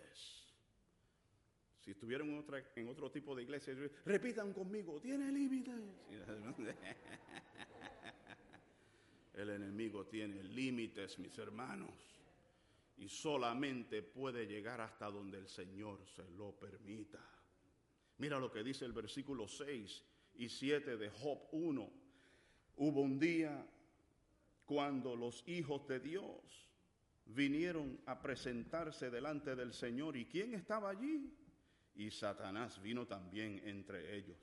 Si estuvieran en, otra, en otro tipo de iglesia, repitan conmigo, tiene límites. El enemigo tiene límites, mis hermanos, y solamente puede llegar hasta donde el Señor se lo permita. Mira lo que dice el versículo 6 y 7 de Job 1. Hubo un día cuando los hijos de Dios vinieron a presentarse delante del Señor. ¿Y quién estaba allí? Y Satanás vino también entre ellos.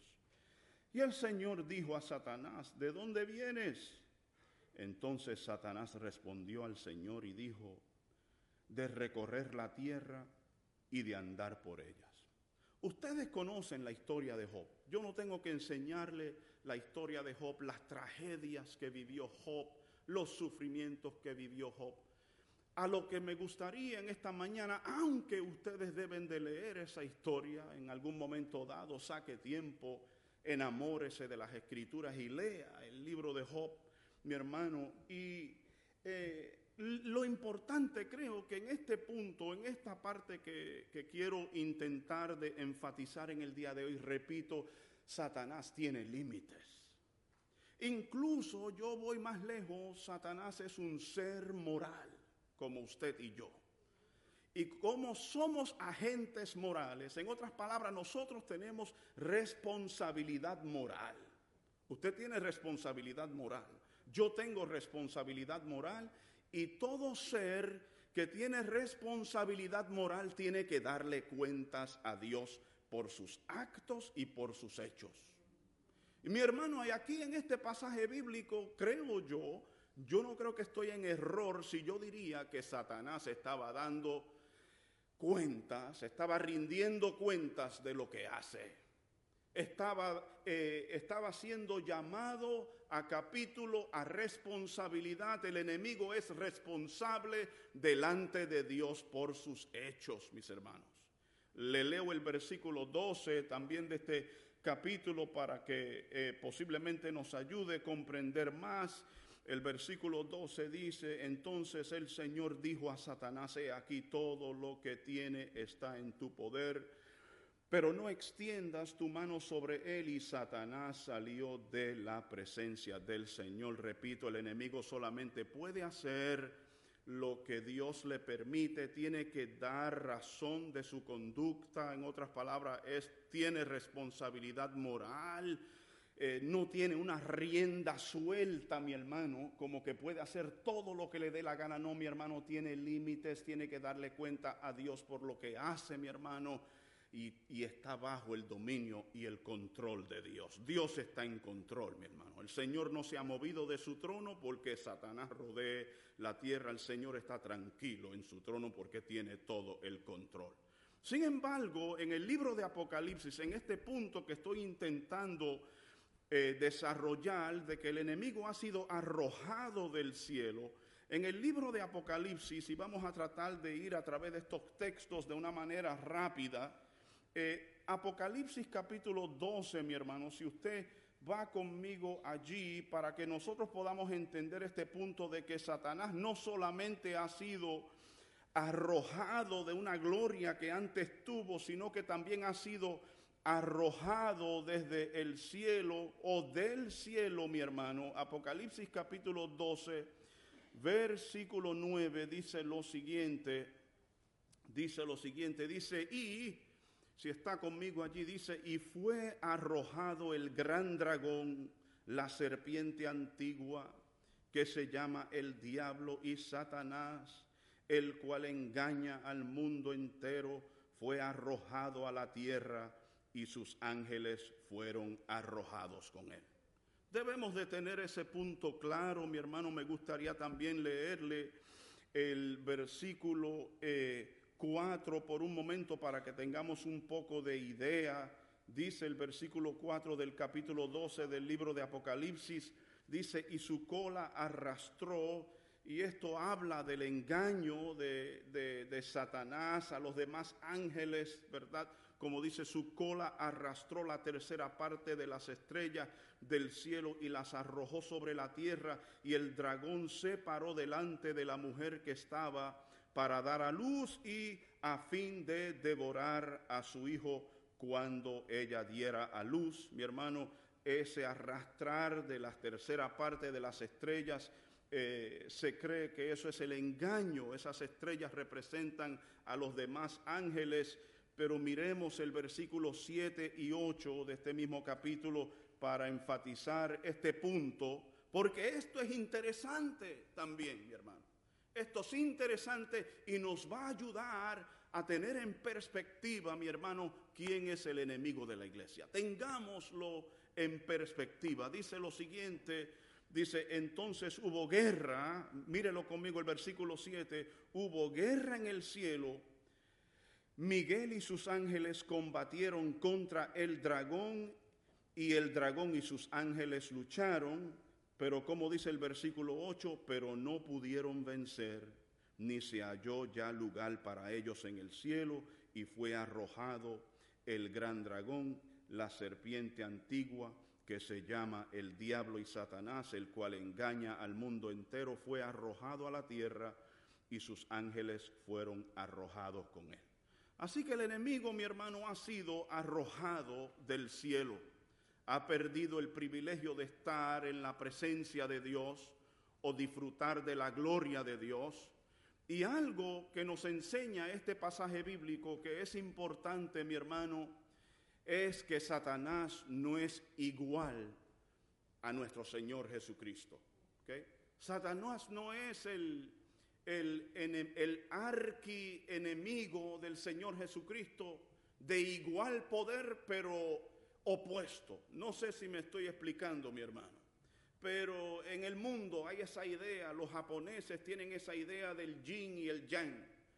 Y el Señor dijo a Satanás, ¿de dónde vienes? Entonces Satanás respondió al Señor y dijo, de recorrer la tierra y de andar por ellas. Ustedes conocen la historia de Job. Yo no tengo que enseñarle la historia de Job, las tragedias que vivió Job, los sufrimientos que vivió Job. A lo que me gustaría en esta mañana, aunque ustedes deben de leer esa historia en algún momento dado, saque tiempo, enamórese de las escrituras y lea el libro de Job mi hermano. Y eh, lo importante creo que en este punto, en esta parte que, quiero intentar de enfatizar en el día de hoy, repito, Satanás tiene límites. Incluso yo voy más lejos, Satanás es un ser moral, como usted y yo. Y como somos agentes morales, en otras palabras, nosotros tenemos responsabilidad moral. Usted tiene responsabilidad moral yo tengo responsabilidad moral y todo ser que tiene responsabilidad moral tiene que darle cuentas a Dios por sus actos y por sus hechos. Y mi hermano, y aquí en este pasaje bíblico, creo yo, yo no creo que estoy en error si yo diría que Satanás estaba dando cuentas, estaba rindiendo cuentas de lo que hace estaba, eh, estaba siendo llamado a capítulo, a responsabilidad. El enemigo es responsable delante de Dios por sus hechos, mis hermanos. Le leo el versículo 12 también de este capítulo para que eh, posiblemente nos ayude a comprender más. El versículo 12 dice, entonces el Señor dijo a Satanás, aquí todo lo que tiene está en tu poder pero no extiendas tu mano sobre él y Satanás salió de la presencia del Señor. Repito, el enemigo solamente puede hacer lo que Dios le permite, tiene que dar razón de su conducta, en otras palabras, tiene responsabilidad moral, eh, no tiene una rienda suelta, mi hermano, como que puede hacer todo lo que le dé la gana, no, mi hermano, tiene límites, tiene que darle cuenta a Dios por lo que hace, mi hermano y, está bajo el dominio y el control de Dios. Dios está en control, mi hermano. El Señor no se ha movido de su trono porque Satanás rodee la tierra. El Señor está tranquilo en su trono porque tiene todo el control. Sin embargo, en el libro de Apocalipsis, en este punto que estoy intentando eh, desarrollar de que el enemigo ha sido arrojado del cielo, en el libro de Apocalipsis, y vamos a tratar de ir a través de estos textos de una manera rápida, eh, Apocalipsis capítulo 12, mi hermano, si usted va conmigo allí para que nosotros podamos entender este punto de que Satanás no solamente ha sido arrojado de una gloria que antes tuvo, sino que también ha sido arrojado desde el cielo o del cielo, mi hermano. Apocalipsis capítulo 12, versículo 9 dice lo siguiente, dice lo siguiente, dice, y si está conmigo allí, dice, y fue arrojado el gran dragón, la serpiente antigua, que se llama el diablo y Satanás, el cual engaña al mundo entero, fue arrojado a la tierra y sus ángeles fueron arrojados con él. Debemos de tener ese punto claro, mi hermano, me gustaría también leerle el versículo eh, Por un momento para que tengamos un poco de idea. Dice el versículo 4 del capítulo 12 del libro de Apocalipsis, dice, y su cola arrastró, y esto habla del engaño de, de Satanás a los demás ángeles, ¿verdad? como dice, su cola arrastró la tercera parte de las estrellas del cielo y las arrojó sobre la tierra, y el dragón se paró delante de la mujer que estaba para dar a luz y a fin de devorar a su hijo cuando ella diera a luz. Mi hermano, ese arrastrar de la tercera parte de las estrellas, eh, se cree que eso es el engaño, esas estrellas representan a los demás ángeles pero miremos el versículo 7 y 8 de este mismo capítulo para enfatizar este punto, porque esto es interesante también, mi hermano. Esto es interesante y nos va a ayudar a tener en perspectiva, mi hermano, quién es el enemigo de la iglesia. Tengámoslo en perspectiva. Dice lo siguiente, dice, entonces hubo guerra, mírelo conmigo el versículo 7, hubo guerra en el cielo Miguel y sus ángeles combatieron contra el dragón y el dragón y sus ángeles lucharon, pero como dice el versículo 8, pero no pudieron vencer, ni se halló ya lugar para ellos en el cielo, y fue arrojado el gran dragón, la serpiente antigua, que se llama el diablo y Satanás, el cual engaña al mundo entero, fue arrojado a la tierra, y sus ángeles fueron arrojados con él. Así que el enemigo, mi hermano, ha sido arrojado del cielo. Ha perdido el privilegio de estar en la presencia de Dios o disfrutar de la gloria de Dios. Y algo que nos enseña este pasaje bíblico que es importante, mi hermano, es que Satanás no es igual a nuestro Señor Jesucristo. Satanás no es el, el, el arqui enemigo del Señor Jesucristo de igual poder, pero opuesto. No sé si me estoy explicando, mi hermano. Pero en el mundo hay esa idea, los japoneses tienen esa idea del yin y el yang.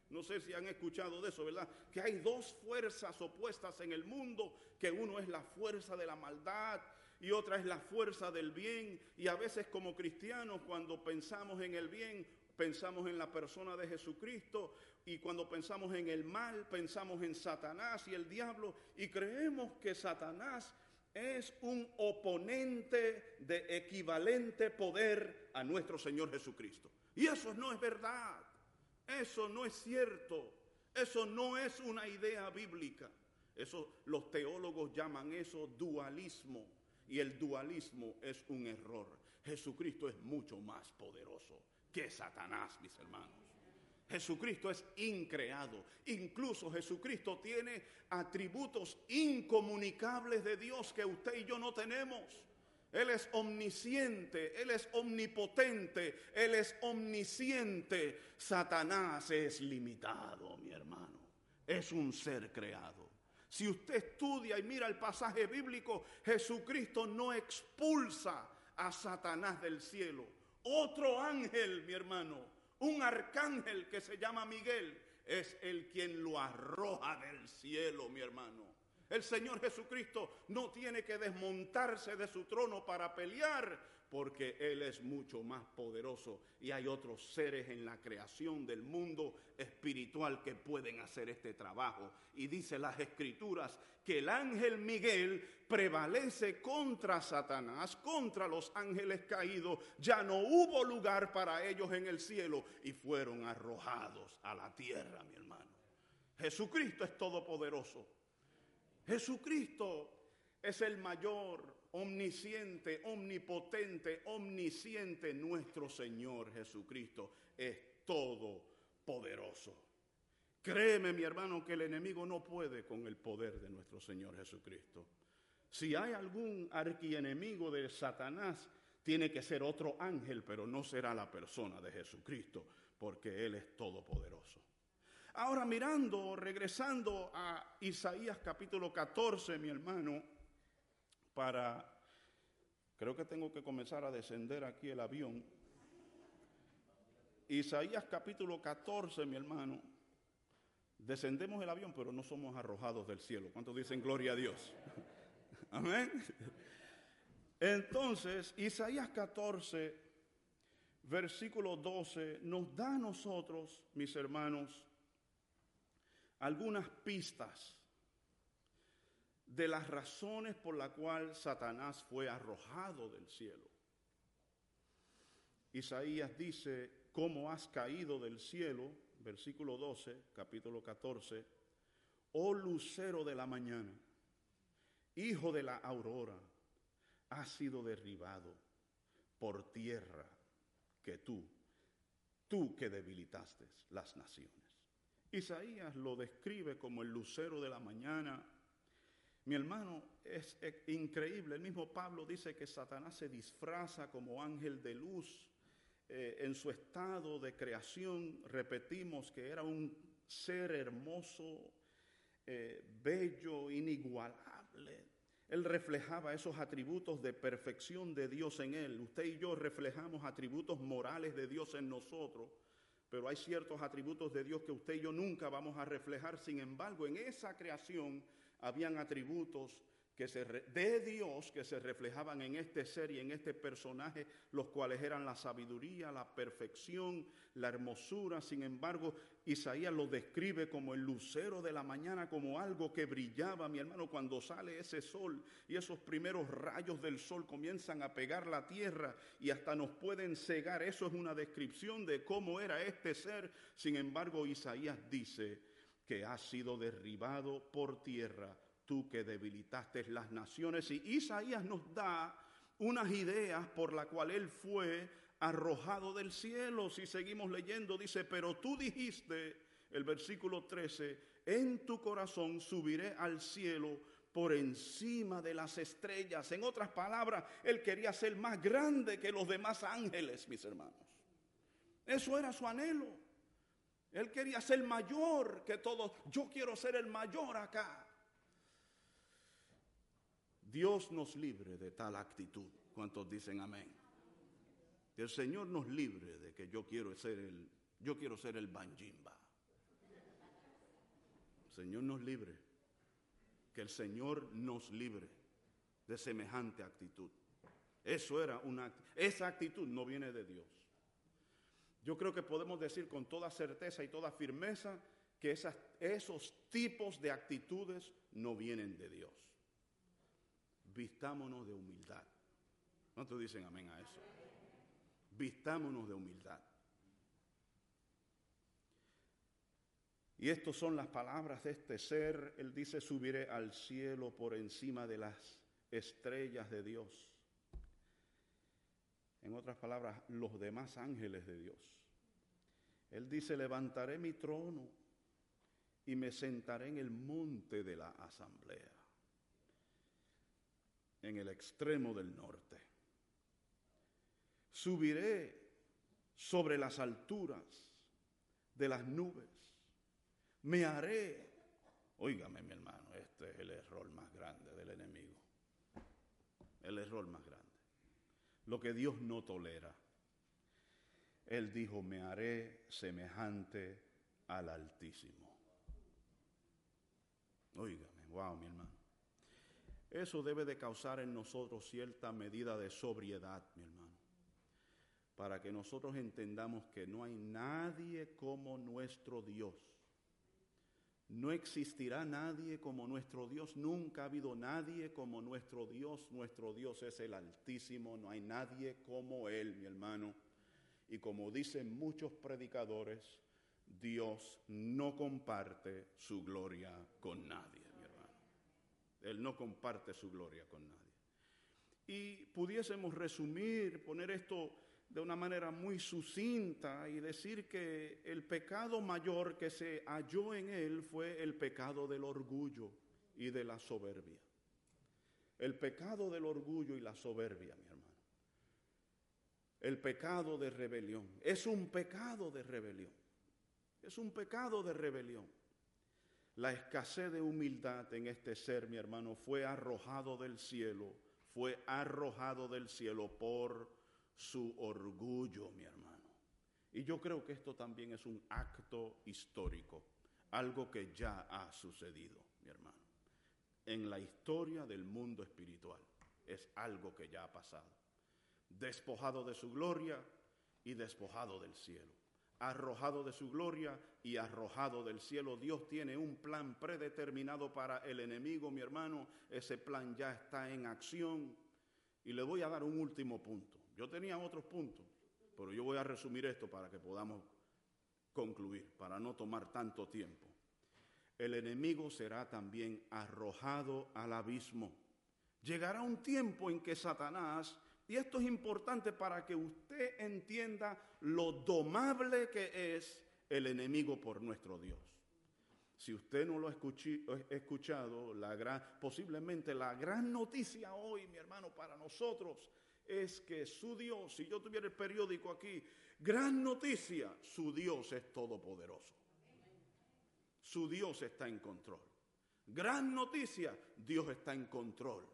No sé si han escuchado de eso, ¿verdad? Que hay dos fuerzas opuestas en el mundo, que uno es la fuerza de la maldad y otra es la fuerza del bien. Y a veces como cristianos, cuando pensamos en el bien, pensamos en la persona de Jesucristo y cuando pensamos en el mal, pensamos en Satanás y el diablo y creemos que Satanás es un oponente de equivalente poder a nuestro Señor Jesucristo. Y eso no es verdad, eso no es cierto, eso no es una idea bíblica. Eso los teólogos llaman eso dualismo y el dualismo es un error. Jesucristo es mucho más poderoso que Satanás, mis hermanos. Jesucristo es increado. Incluso Jesucristo tiene atributos incomunicables de Dios que usted y yo no tenemos. Él es omnisciente, Él es omnipotente, Él es omnisciente. Satanás es limitado, mi hermano. Es un ser creado. Si usted estudia y mira el pasaje bíblico, Jesucristo no expulsa a Satanás del cielo. Otro ángel, mi hermano, un arcángel que se llama Miguel, es el quien lo arroja del cielo, mi hermano. El Señor Jesucristo no tiene que desmontarse de su trono para pelear, porque Él es mucho más poderoso y hay otros seres en la creación del mundo espiritual que pueden hacer este trabajo. Y dice las escrituras que el ángel Miguel prevalece contra Satanás, contra los ángeles caídos. Ya no hubo lugar para ellos en el cielo y fueron arrojados a la tierra, mi hermano. Jesucristo es todopoderoso. Jesucristo es el mayor omnisciente, omnipotente, omnisciente, nuestro Señor Jesucristo es todopoderoso. Créeme, mi hermano, que el enemigo no puede con el poder de nuestro Señor Jesucristo. Si hay algún arquienemigo de Satanás, tiene que ser otro ángel, pero no será la persona de Jesucristo, porque Él es todopoderoso. Ahora mirando, regresando a Isaías capítulo 14, mi hermano, para, creo que tengo que comenzar a descender aquí el avión. Isaías capítulo 14, mi hermano. Descendemos el avión, pero no somos arrojados del cielo. ¿Cuántos dicen gloria a Dios? Amén. Entonces, Isaías 14, versículo 12, nos da a nosotros, mis hermanos, algunas pistas de las razones por la cual Satanás fue arrojado del cielo. Isaías dice, ¿cómo has caído del cielo? Versículo 12, capítulo 14. Oh lucero de la mañana, hijo de la aurora, has sido derribado por tierra que tú, tú que debilitaste las naciones. Isaías lo describe como el lucero de la mañana. Mi hermano, es increíble. El mismo Pablo dice que Satanás se disfraza como ángel de luz. Eh, en su estado de creación, repetimos que era un ser hermoso, eh, bello, inigualable. Él reflejaba esos atributos de perfección de Dios en él. Usted y yo reflejamos atributos morales de Dios en nosotros, pero hay ciertos atributos de Dios que usted y yo nunca vamos a reflejar. Sin embargo, en esa creación habían atributos que se de Dios que se reflejaban en este ser y en este personaje, los cuales eran la sabiduría, la perfección, la hermosura. Sin embargo, Isaías lo describe como el lucero de la mañana, como algo que brillaba, mi hermano, cuando sale ese sol y esos primeros rayos del sol comienzan a pegar la tierra y hasta nos pueden cegar. Eso es una descripción de cómo era este ser. Sin embargo, Isaías dice que ha sido derribado por tierra tú que debilitaste las naciones. Y Isaías nos da unas ideas por la cual él fue arrojado del cielo. Si seguimos leyendo, dice, pero tú dijiste, el versículo 13, en tu corazón subiré al cielo por encima de las estrellas. En otras palabras, él quería ser más grande que los demás ángeles, mis hermanos. Eso era su anhelo. Él quería ser mayor que todos. Yo quiero ser el mayor acá. Dios nos libre de tal actitud. ¿Cuántos dicen amén? El Señor nos libre de que yo quiero ser el, yo quiero ser el banjimba. Señor nos libre. Que el Señor nos libre de semejante actitud. Eso era una, esa actitud no viene de Dios. Yo creo que podemos decir con toda certeza y toda firmeza que esos tipos de actitudes no vienen de Dios vistámonos de humildad. ¿Cuántos dicen amén a eso? Vistámonos de humildad. Y estas son las palabras de este ser. Él dice, subiré al cielo por encima de las estrellas de Dios. En otras palabras, los demás ángeles de Dios. Él dice, levantaré mi trono y me sentaré en el monte de la asamblea en el extremo del norte. Subiré sobre las alturas de las nubes. Me haré, óigame mi hermano, este es el error más grande del enemigo. El error más grande. Lo que Dios no tolera. Él dijo, me haré semejante al Altísimo. Óigame, wow, mi hermano. Eso debe de causar en nosotros cierta medida de sobriedad, mi hermano, para que nosotros entendamos que no hay nadie como nuestro Dios. No existirá nadie como nuestro Dios, nunca ha habido nadie como nuestro Dios. Nuestro Dios es el Altísimo, no hay nadie como Él, mi hermano. Y como dicen muchos predicadores, Dios no comparte su gloria con nadie. Él no comparte su gloria con nadie. Y pudiésemos resumir, poner esto de una manera muy sucinta y decir que el pecado mayor que se halló en él fue el pecado del orgullo y de la soberbia. El pecado del orgullo y la soberbia, mi hermano. El pecado de rebelión. Es un pecado de rebelión. Es un pecado de rebelión. La escasez de humildad en este ser, mi hermano, fue arrojado del cielo, fue arrojado del cielo por su orgullo, mi hermano. Y yo creo que esto también es un acto histórico, algo que ya ha sucedido, mi hermano. En la historia del mundo espiritual es algo que ya ha pasado. Despojado de su gloria y despojado del cielo. arrojado de su gloria y arrojado del cielo. Dios tiene un plan predeterminado para el enemigo, mi hermano. Ese plan ya está en acción. Y le voy a dar un último punto. Yo tenía otros puntos, pero yo voy a resumir esto para que podamos concluir, para no tomar tanto tiempo. El enemigo será también arrojado al abismo. Llegará un tiempo en que Satanás y esto es importante para que usted entienda lo domable que es el enemigo por nuestro Dios. Si usted no lo ha escuchado, la gran, posiblemente la gran noticia hoy, mi hermano, para nosotros es que su Dios, si yo tuviera el periódico aquí, gran noticia, su Dios es todopoderoso. Su Dios está en control. Gran noticia, Dios está en control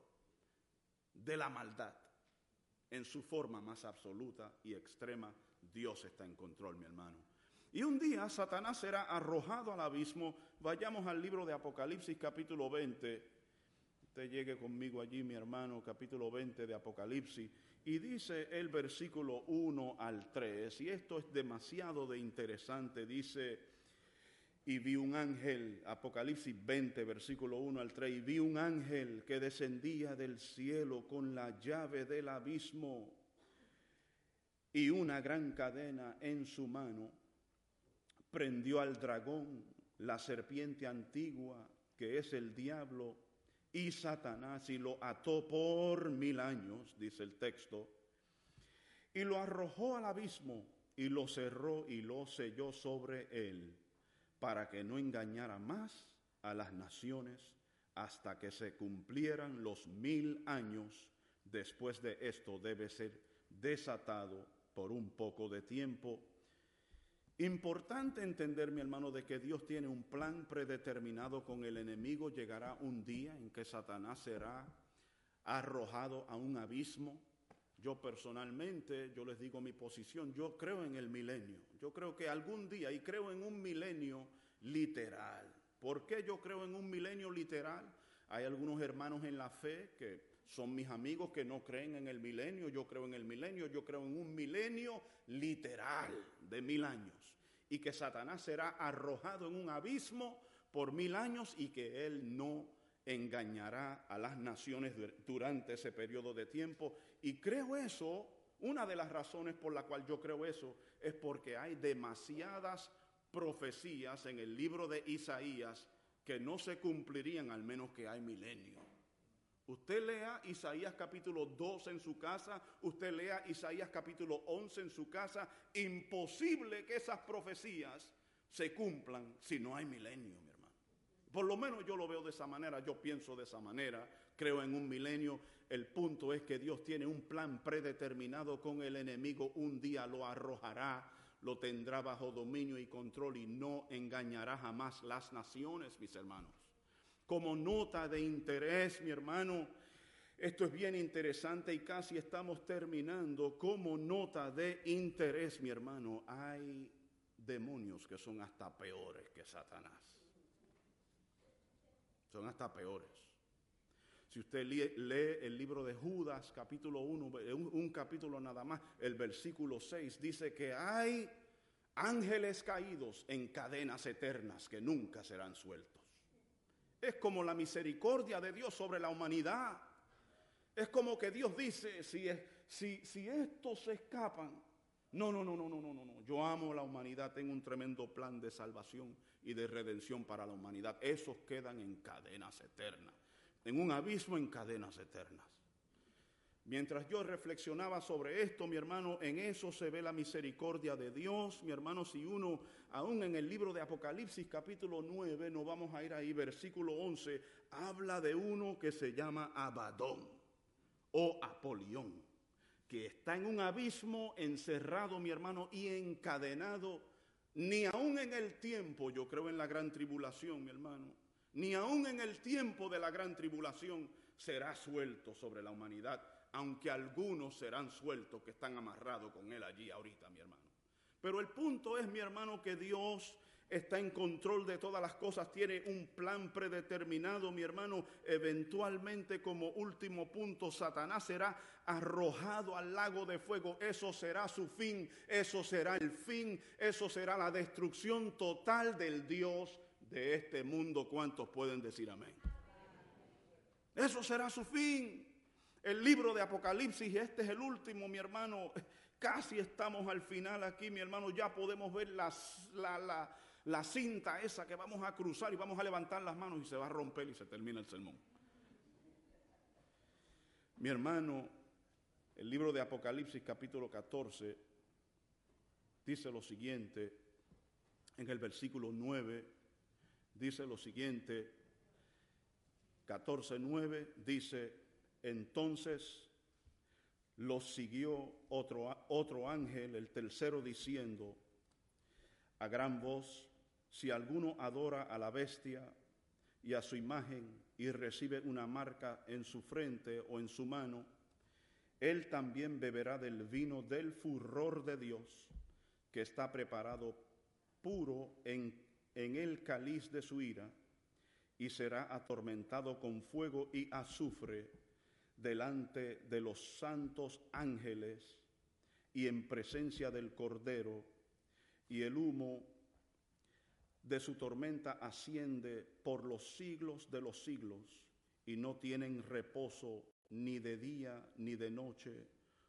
de la maldad en su forma más absoluta y extrema, Dios está en control, mi hermano. Y un día Satanás será arrojado al abismo. Vayamos al libro de Apocalipsis capítulo 20. Usted llegue conmigo allí, mi hermano, capítulo 20 de Apocalipsis. Y dice el versículo 1 al 3, y esto es demasiado de interesante, dice, y vi un ángel, Apocalipsis 20, versículo 1 al 3, y vi un ángel que descendía del cielo con la llave del abismo y una gran cadena en su mano. Prendió al dragón, la serpiente antigua, que es el diablo, y Satanás, y lo ató por mil años, dice el texto, y lo arrojó al abismo, y lo cerró y lo selló sobre él para que no engañara más a las naciones hasta que se cumplieran los mil años. Después de esto debe ser desatado por un poco de tiempo. Importante entender, mi hermano, de que Dios tiene un plan predeterminado con el enemigo. Llegará un día en que Satanás será arrojado a un abismo. Yo personalmente, yo les digo mi posición, yo creo en el milenio. Yo creo que algún día, y creo en un milenio literal. ¿Por qué yo creo en un milenio literal? Hay algunos hermanos en la fe que son mis amigos que no creen en el milenio. Yo creo en el milenio, yo creo en un milenio literal de mil años. Y que Satanás será arrojado en un abismo por mil años y que él no engañará a las naciones durante ese periodo de tiempo. Y creo eso, una de las razones por la cual yo creo eso es porque hay demasiadas profecías en el libro de Isaías que no se cumplirían al menos que hay milenio. Usted lea Isaías capítulo 2 en su casa, usted lea Isaías capítulo 11 en su casa, imposible que esas profecías se cumplan si no hay milenio, mi hermano. Por lo menos yo lo veo de esa manera, yo pienso de esa manera, creo en un milenio. El punto es que Dios tiene un plan predeterminado con el enemigo, un día lo arrojará, lo tendrá bajo dominio y control y no engañará jamás las naciones, mis hermanos. Como nota de interés, mi hermano, esto es bien interesante y casi estamos terminando. Como nota de interés, mi hermano, hay demonios que son hasta peores que Satanás. Son hasta peores. Si usted lee, el libro de Judas, capítulo 1, un, un capítulo nada más, el versículo 6 dice que hay ángeles caídos en cadenas eternas que nunca serán sueltos. Es como la misericordia de Dios sobre la humanidad. Es como que Dios dice, si, si, si estos se escapan, no, no, no, no, no, no, no. Yo amo la humanidad, tengo un tremendo plan de salvación y de redención para la humanidad. Esos quedan en cadenas eternas en un abismo en cadenas eternas. Mientras yo reflexionaba sobre esto, mi hermano, en eso se ve la misericordia de Dios. Mi hermano, si uno, aún en el libro de Apocalipsis capítulo 9, no vamos a ir ahí, versículo 11, habla de uno que se llama Abadón o Apolión, que está en un abismo encerrado, mi hermano, y encadenado, ni aún en el tiempo, yo creo en la gran tribulación, mi hermano, ni aun en el tiempo de la gran tribulación será suelto sobre la humanidad, aunque algunos serán sueltos que están amarrados con él allí ahorita, mi hermano. Pero el punto es, mi hermano, que Dios está en control de todas las cosas, tiene un plan predeterminado, mi hermano. Eventualmente, como último punto, Satanás será arrojado al lago de fuego. Eso será su fin, eso será el fin, eso será la destrucción total del Dios de este mundo. ¿Cuántos pueden decir amén? Eso será su fin. El libro de Apocalipsis, este es el último, mi hermano. Casi estamos al final aquí, mi hermano. Ya podemos ver las, la, la, la cinta esa que vamos a cruzar y vamos a levantar las manos y se va a romper y se termina el sermón. Mi hermano, el libro de Apocalipsis capítulo 14 dice lo siguiente, en el versículo 9 dice lo siguiente, 14.9 dice, entonces los siguió otro, otro ángel, el tercero, diciendo a gran voz, si alguno adora a la bestia y a su imagen y recibe una marca en su frente o en su mano, él también beberá del vino del furor de Dios, que está preparado puro en, en el cáliz de su ira, y será atormentado con fuego y azufre delante de los santos ángeles y en presencia del Cordero, y el humo de su tormenta asciende por los siglos de los siglos y no tienen reposo ni de día ni de noche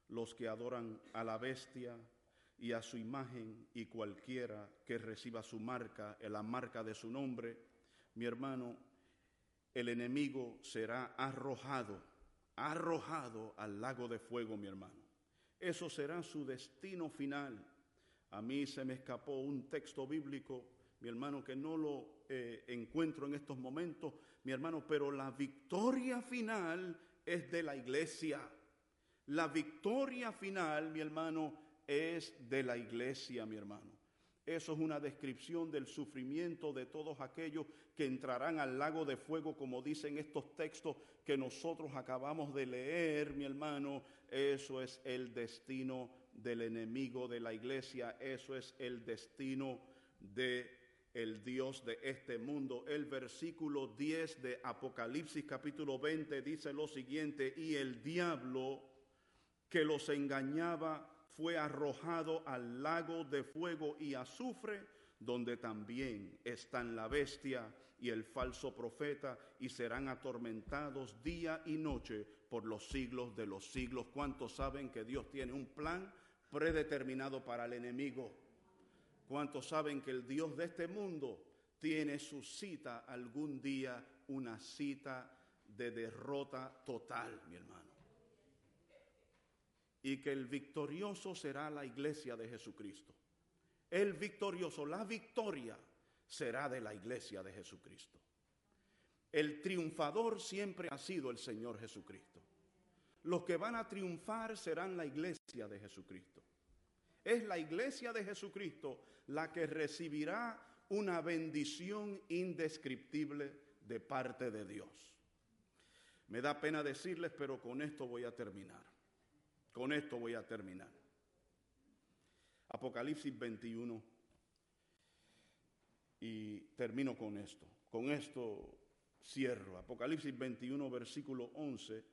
los que adoran a la bestia y a su imagen y cualquiera que reciba su marca, la marca de su nombre, mi hermano, el enemigo será arrojado, arrojado al lago de fuego, mi hermano. Eso será su destino final. A mí se me escapó un texto bíblico mi hermano, que no lo eh, encuentro en estos momentos, mi hermano, pero la victoria final es de la iglesia. La victoria final, mi hermano, es de la iglesia, mi hermano. Eso es una descripción del sufrimiento de todos aquellos que entrarán al lago de fuego, como dicen estos textos que nosotros acabamos de leer, mi hermano. Eso es el destino del enemigo de la iglesia, eso es el destino de el Dios de este mundo. El versículo 10 de Apocalipsis capítulo 20 dice lo siguiente, y el diablo que los engañaba fue arrojado al lago de fuego y azufre, donde también están la bestia y el falso profeta, y serán atormentados día y noche por los siglos de los siglos. ¿Cuántos saben que Dios tiene un plan predeterminado para el enemigo? ¿Cuántos saben que el Dios de este mundo tiene su cita algún día, una cita de derrota total, mi hermano? Y que el victorioso será la iglesia de Jesucristo. El victorioso, la victoria será de la iglesia de Jesucristo. El triunfador siempre ha sido el Señor Jesucristo. Los que van a triunfar serán la iglesia de Jesucristo. Es la iglesia de Jesucristo la que recibirá una bendición indescriptible de parte de Dios. Me da pena decirles, pero con esto voy a terminar. Con esto voy a terminar. Apocalipsis 21. Y termino con esto. Con esto cierro. Apocalipsis 21, versículo 11.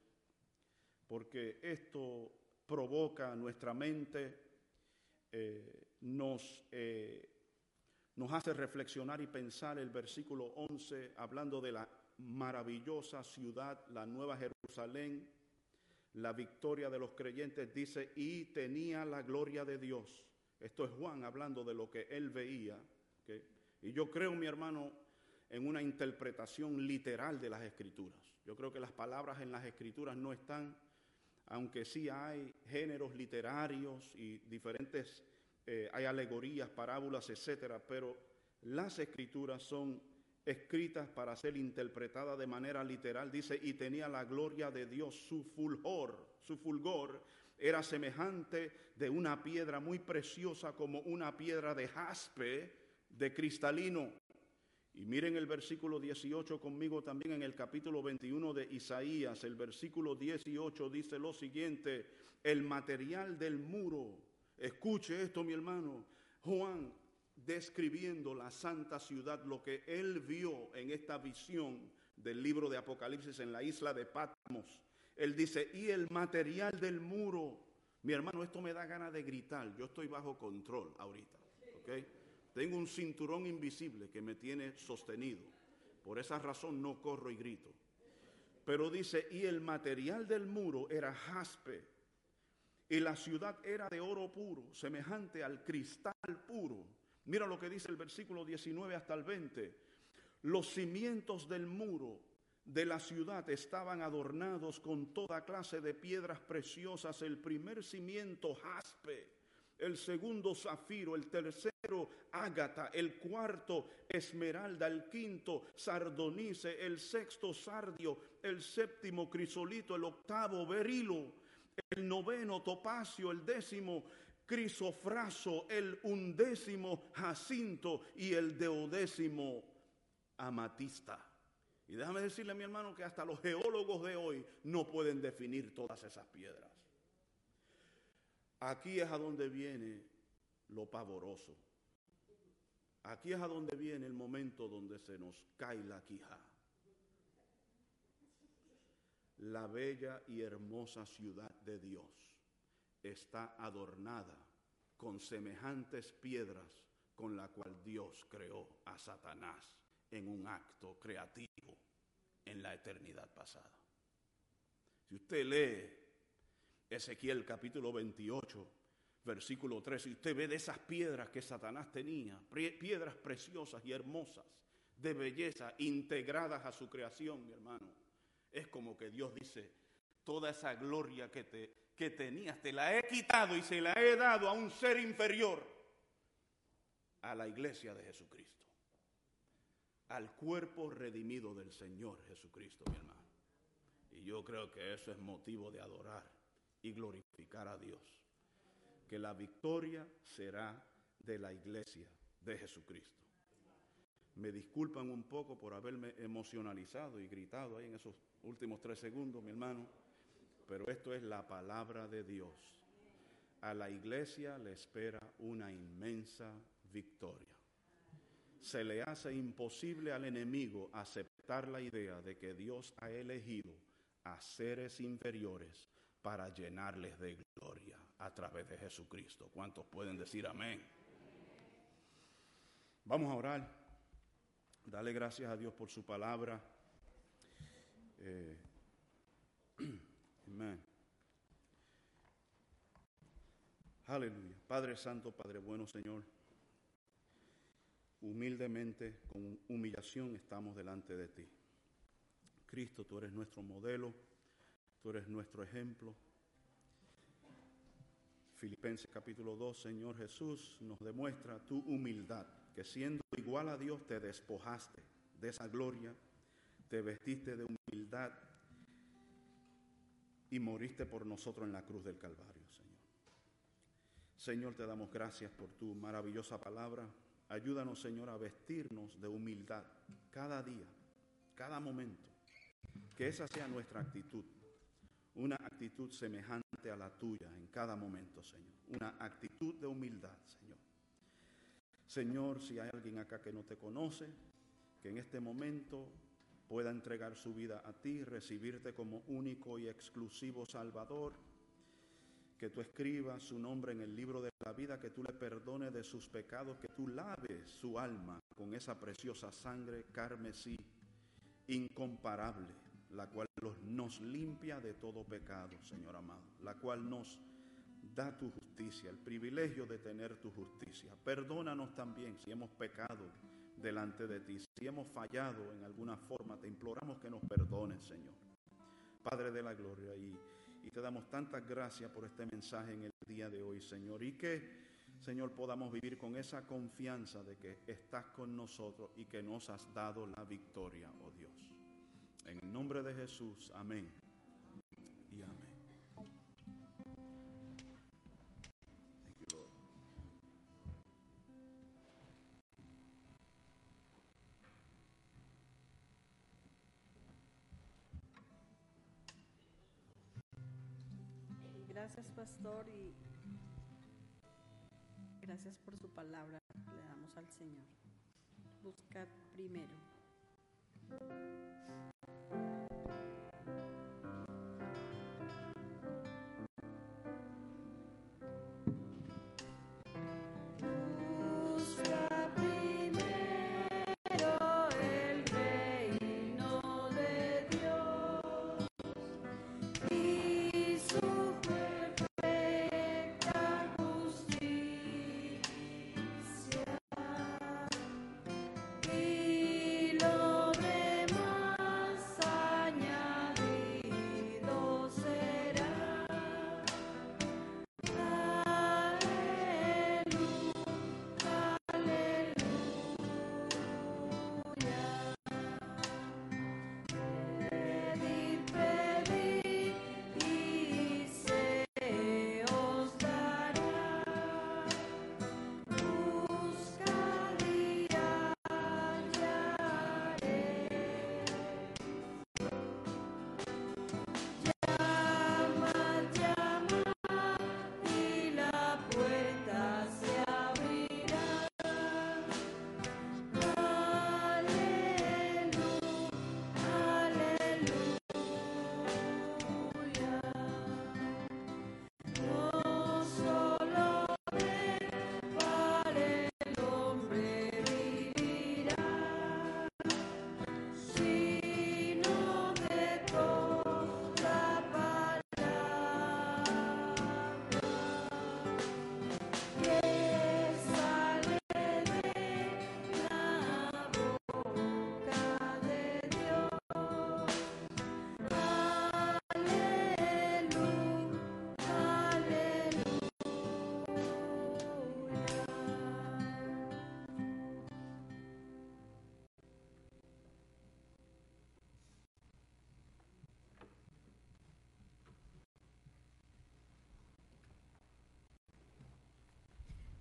Porque esto provoca nuestra mente eh, nos, eh, nos hace reflexionar y pensar el versículo 11, hablando de la maravillosa ciudad, la nueva Jerusalén, la victoria de los creyentes, dice, y tenía la gloria de Dios. Esto es Juan hablando de lo que él veía. Y yo creo, mi hermano, en una interpretación literal de las escrituras. Yo creo que las palabras en las escrituras no están aunque sí hay géneros literarios y diferentes, eh, hay alegorías, parábolas, etcétera, pero las escrituras son escritas para ser interpretadas de manera literal. Dice, y tenía la gloria de Dios, su fulgor, su fulgor era semejante de una piedra muy preciosa como una piedra de jaspe, de cristalino, y miren el versículo 18 conmigo también en el capítulo 21 de Isaías. El versículo 18 dice lo siguiente, el material del muro. Escuche esto, mi hermano. Juan describiendo la santa ciudad, lo que él vio en esta visión del libro de Apocalipsis en la isla de Patmos. Él dice, y el material del muro. Mi hermano, esto me da ganas de gritar. Yo estoy bajo control ahorita. Tengo un cinturón invisible que me tiene sostenido. Por esa razón no corro y grito. Pero dice, y el material del muro era jaspe, y la ciudad era de oro puro, semejante al cristal puro. Mira lo que dice el versículo 19 hasta el 20. Los cimientos del muro de la ciudad estaban adornados con toda clase de piedras preciosas. El primer cimiento jaspe, el segundo zafiro, el tercero ágata, el cuarto esmeralda, el quinto sardonice, el sexto sardio, el séptimo crisolito, el octavo berilo, el noveno topacio, el décimo crisofraso, el undécimo jacinto y el deodécimo amatista. Y déjame decirle mi hermano que hasta los geólogos de hoy no pueden definir todas esas piedras. Aquí es a donde viene lo pavoroso. Aquí es a donde viene el momento donde se nos cae la quija. La bella y hermosa ciudad de Dios está adornada con semejantes piedras con la cual Dios creó a Satanás en un acto creativo en la eternidad pasada. Si usted lee Ezequiel capítulo 28, versículo 3, y usted ve de esas piedras que Satanás tenía, piedras preciosas y hermosas, de belleza, integradas a su creación, mi hermano, es como que Dios dice, toda esa gloria que, te, que tenías, te la he quitado y se la he dado a un ser inferior, a la iglesia de Jesucristo, al cuerpo redimido del Señor Jesucristo, mi hermano. Y yo creo que eso es motivo de adorar y glorificar a Dios. Que la victoria será de la iglesia de Jesucristo. Me disculpan un poco por haberme emocionalizado y gritado ahí en esos últimos tres segundos, mi hermano, pero esto es la palabra de Dios. A la iglesia le espera una inmensa victoria. Se le hace imposible al enemigo aceptar la idea de que Dios ha elegido a seres inferiores para llenarles de gloria a través de Jesucristo. ¿Cuántos pueden decir amén? Vamos a orar. Dale gracias a Dios por su palabra. Eh, amén. Aleluya. Padre Santo, Padre bueno, Señor. Humildemente, con humillación, estamos delante de ti. Cristo, tú eres nuestro modelo Tú eres nuestro ejemplo. Filipenses capítulo 2, Señor Jesús nos demuestra tu humildad, que siendo igual a Dios te despojaste de esa gloria, te vestiste de humildad y moriste por nosotros en la cruz del Calvario, Señor. Señor, te damos gracias por tu maravillosa palabra. Ayúdanos, Señor, a vestirnos de humildad cada día, cada momento. Que esa sea nuestra actitud una actitud semejante a la tuya en cada momento, Señor. Una actitud de humildad, Señor. Señor, si hay alguien acá que no te conoce, que en este momento pueda entregar su vida a ti, recibirte como único y exclusivo Salvador, que tú escribas su nombre en el libro de la vida, que tú le perdones de sus pecados, que tú laves su alma con esa preciosa sangre carmesí, incomparable, la cual nos limpia de todo pecado, Señor amado, la cual nos da tu justicia, el privilegio de tener tu justicia. Perdónanos también si hemos pecado delante de ti, si hemos fallado en alguna forma, te imploramos que nos perdones, Señor. Padre de la gloria, y, y te damos tantas gracias por este mensaje en el día de hoy, Señor, y que, Señor, podamos vivir con esa confianza de que estás con nosotros y que nos has dado la victoria, oh Dios. En el nombre de Jesús, amén. Pastor, y gracias por su palabra. Le damos al Señor. Buscar primero.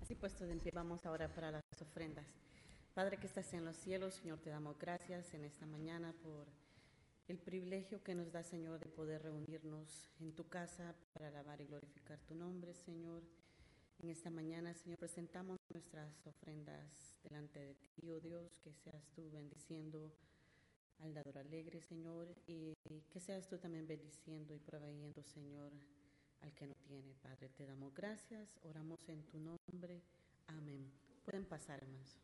Así puesto de pie, ahora para las ofrendas. Padre que estás en los cielos, Señor, te damos gracias en esta mañana por el privilegio que nos da, Señor, de poder reunirnos en tu casa para alabar y glorificar tu nombre, Señor. En esta mañana, Señor, presentamos nuestras ofrendas delante de ti, oh Dios, que seas tú bendiciendo al dador alegre, Señor, y que seas tú también bendiciendo y proveyendo, Señor, al que no Padre, te damos gracias, oramos en tu nombre. Amén. Pueden pasar, hermanos.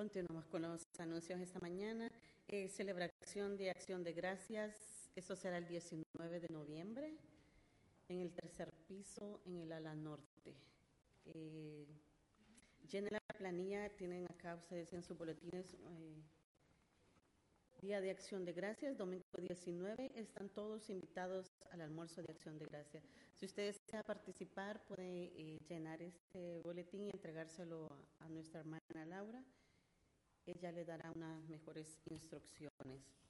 Continuamos con los anuncios esta mañana. Eh, celebración de acción de gracias. Eso será el 19 de noviembre en el tercer piso en el ala norte. Eh, la planilla, tienen acá ustedes en sus boletines eh, Día de Acción de Gracias, domingo 19. Están todos invitados al almuerzo de Acción de Gracias. Si ustedes desean participar, puede eh, llenar este boletín y entregárselo a nuestra hermana Laura ella le dará unas mejores instrucciones.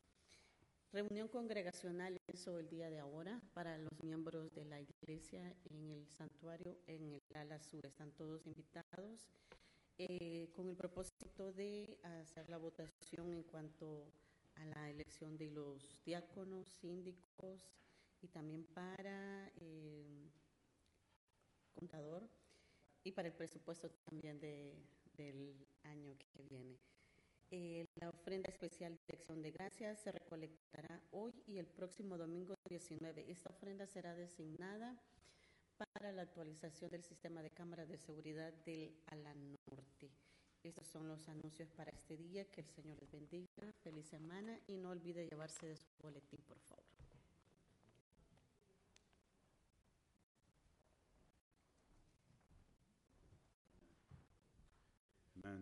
Reunión congregacional eso el día de ahora para los miembros de la iglesia en el santuario en el ala sur. Están todos invitados eh, con el propósito de hacer la votación en cuanto a la elección de los diáconos, síndicos y también para eh, contador y para el presupuesto también de, del año que viene. Eh, la ofrenda especial de acción de gracias se recolectará hoy y el próximo domingo 19. Esta ofrenda será designada para la actualización del sistema de cámaras de seguridad del Ala Norte. Estos son los anuncios para este día. Que el Señor les bendiga. Feliz semana y no olvide llevarse de su boletín, por favor.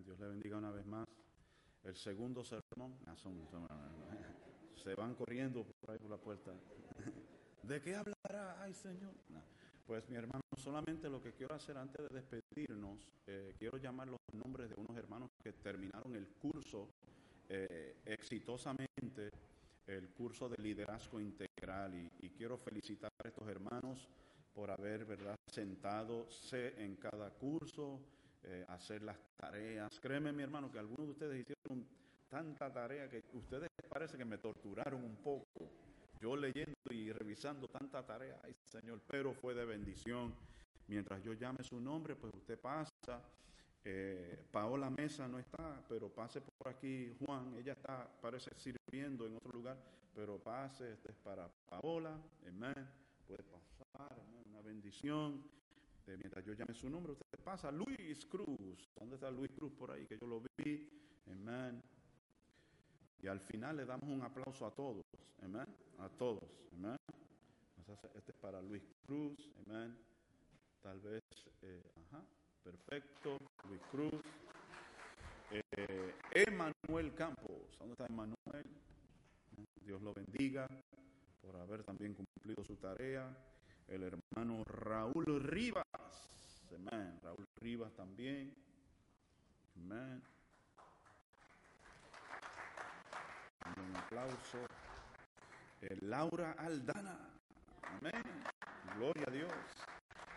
Dios le bendiga una vez más. El segundo sermón, ah, se van corriendo por ahí por la puerta. ¿De qué hablará? Ay, Señor. Pues mi hermano, solamente lo que quiero hacer antes de despedirnos, eh, quiero llamar los nombres de unos hermanos que terminaron el curso eh, exitosamente, el curso de liderazgo integral. Y, y quiero felicitar a estos hermanos por haber, ¿verdad?, sentado en cada curso, eh, hacer las tareas. Créeme, mi hermano, que algunos de ustedes hicieron tanta tarea que ustedes parece que me torturaron un poco. Yo leyendo y revisando tanta tarea, ay Señor, pero fue de bendición. Mientras yo llame su nombre, pues usted pasa. Eh, Paola Mesa no está, pero pase por aquí Juan. Ella está, parece sirviendo en otro lugar, pero pase. Este es para Paola. Amén. Puede pasar, amén, una bendición. Eh, mientras yo llame su nombre, usted pasa. Luis Cruz. ¿Dónde está Luis Cruz por ahí? Que yo lo vi. Amén. Y al final le damos un aplauso a todos. Amén. A todos. Amén. Este es para Luis Cruz. Amén. Tal vez, eh, ajá, perfecto. Luis Cruz. Eh, Emanuel Campos. ¿Dónde está Emanuel? Dios lo bendiga por haber también cumplido su tarea. El hermano Raúl Rivas. Amén. Raúl Rivas también. Amén. Un aplauso. Eh, Laura Aldana. Amén. Gloria a Dios.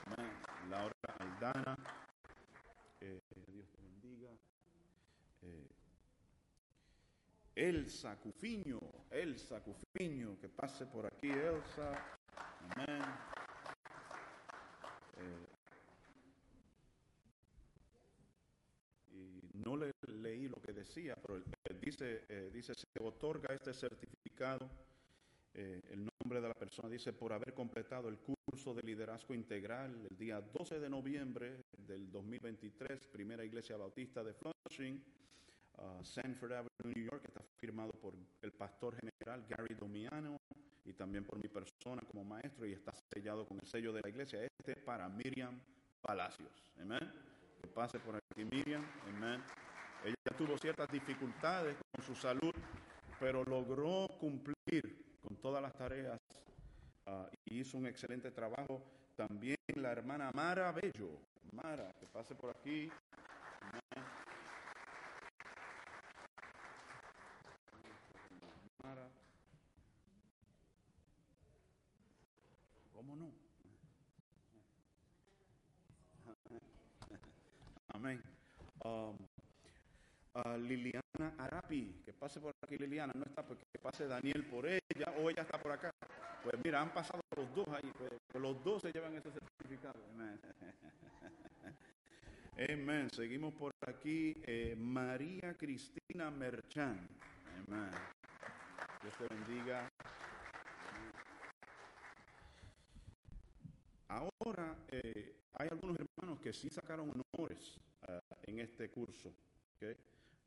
Amén. Laura Aldana. Eh, Dios te bendiga. Eh, Elsa Cufiño. Elsa Cufiño. Que pase por aquí, Elsa. Amén. Eh, y no le leí lo que decía, pero eh, dice, eh, dice, se otorga este certificado, el nombre de la persona dice, por haber completado el curso de liderazgo integral el día 12 de noviembre del 2023, Primera Iglesia Bautista de Flushing, uh, Sanford Avenue, New York, está firmado por el pastor general Gary Domiano y también por mi persona como maestro y está sellado con el sello de la iglesia. Este para Miriam Palacios. Amén. Que pase por aquí Miriam. Amén. Ella tuvo ciertas dificultades con su salud, pero logró cumplir con todas las tareas uh, y hizo un excelente trabajo. También la hermana Mara Bello. Mara, que pase por aquí. Mara. ¿Cómo no? Amén. Uh, Liliana Arapi, que pase por aquí Liliana, no está, porque pase Daniel por ella, o ella está por acá. Pues mira, han pasado los dos ahí, pues, pues los dos se llevan ese certificado. Amén. Amén. Seguimos por aquí. Eh, María Cristina Merchan. Amén. Dios te bendiga. Ahora eh, hay algunos hermanos que sí sacaron honores uh, en este curso.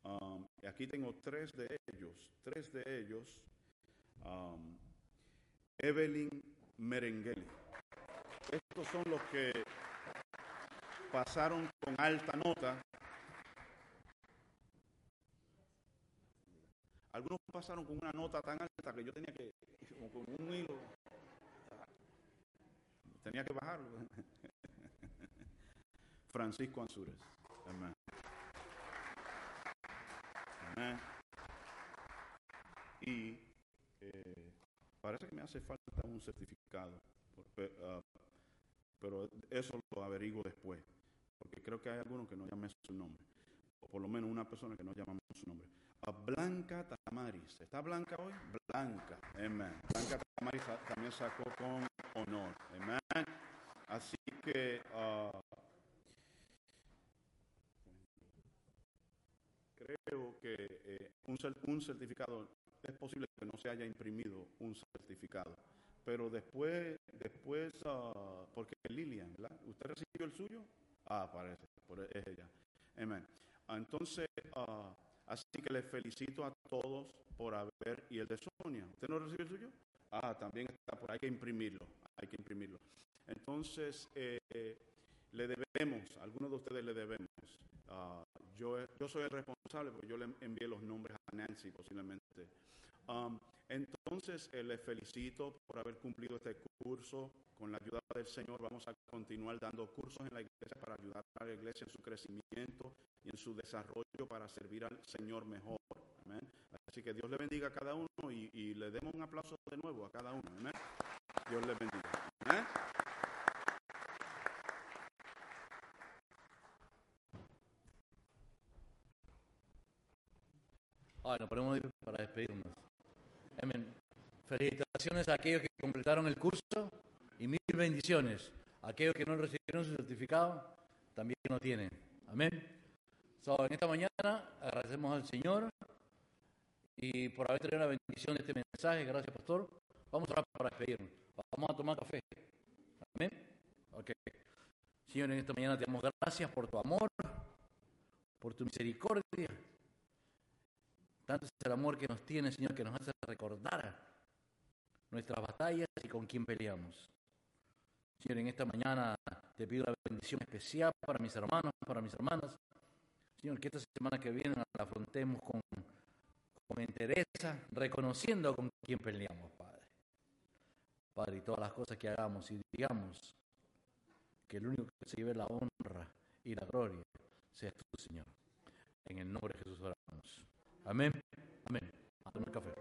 Um, aquí tengo tres de ellos. Tres de ellos. Um, Evelyn Merengeli. Estos son los que pasaron con alta nota. Algunos pasaron con una nota tan alta que yo tenía que, con un hilo, tenía que bajarlo. Francisco. Amén. Y eh, parece que me hace falta un certificado, uh, pero eso lo averiguo después, porque creo que hay algunos que no llamen su nombre, o por lo menos una persona que no llamamos su nombre. Blanca Tamaris. ¿Está Blanca hoy? Blanca. Amén. Blanca Tamaris también sacó con honor. Amén. Así que uh, creo que eh, un, certificado, es posible que no se haya imprimido un certificado, pero después, después, uh, porque Lilian, ¿verdad? ¿Usted recibió el suyo? Ah, parece, por es ella. Amén. Entonces, uh, así que les felicito a todos por haber, y el de Sonia, ¿usted no recibió el suyo? Ah, también está por hay que imprimirlo, hay que imprimirlo. Entonces, eh, le debemos, algunos de ustedes le debemos. Uh, yo, yo soy el responsable porque yo le envié los nombres a Nancy posiblemente. Um, entonces, eh, les felicito por haber cumplido este curso. Con la ayuda del Señor vamos a continuar dando cursos en la iglesia para ayudar a la iglesia en su crecimiento y en su desarrollo para servir al Señor mejor. Amén. Así que Dios le bendiga a cada uno y, le demos un aplauso de nuevo a cada uno. Dios le bendiga. Amén. Ah, nos ponemos para despedirnos. Amén. Felicitaciones a aquellos que completaron el curso y mil bendiciones. Aquellos que no recibieron su certificado también lo tienen. Amén. So, en esta mañana agradecemos al Señor y por haber traído la bendición de este mensaje. Gracias, pastor. Vamos a para despedirnos. Vamos a tomar café. Amén. Ok. Señor, en esta mañana te damos gracias por tu amor, por tu misericordia tanto es el amor que nos tiene, Señor, que nos hace recordar nuestras batallas y con quién peleamos. Señor, en esta mañana te pido la bendición especial para mis hermanos, para mis hermanas. Señor, que esta semana que viene la afrontemos con, con entereza, reconociendo con quién peleamos, Padre. Padre, y todas las cosas que hagamos y digamos que el único que se lleve la honra y la gloria sea tú, Señor. En el nombre de Jesús oramos. Amén. Amén. Hasta the café.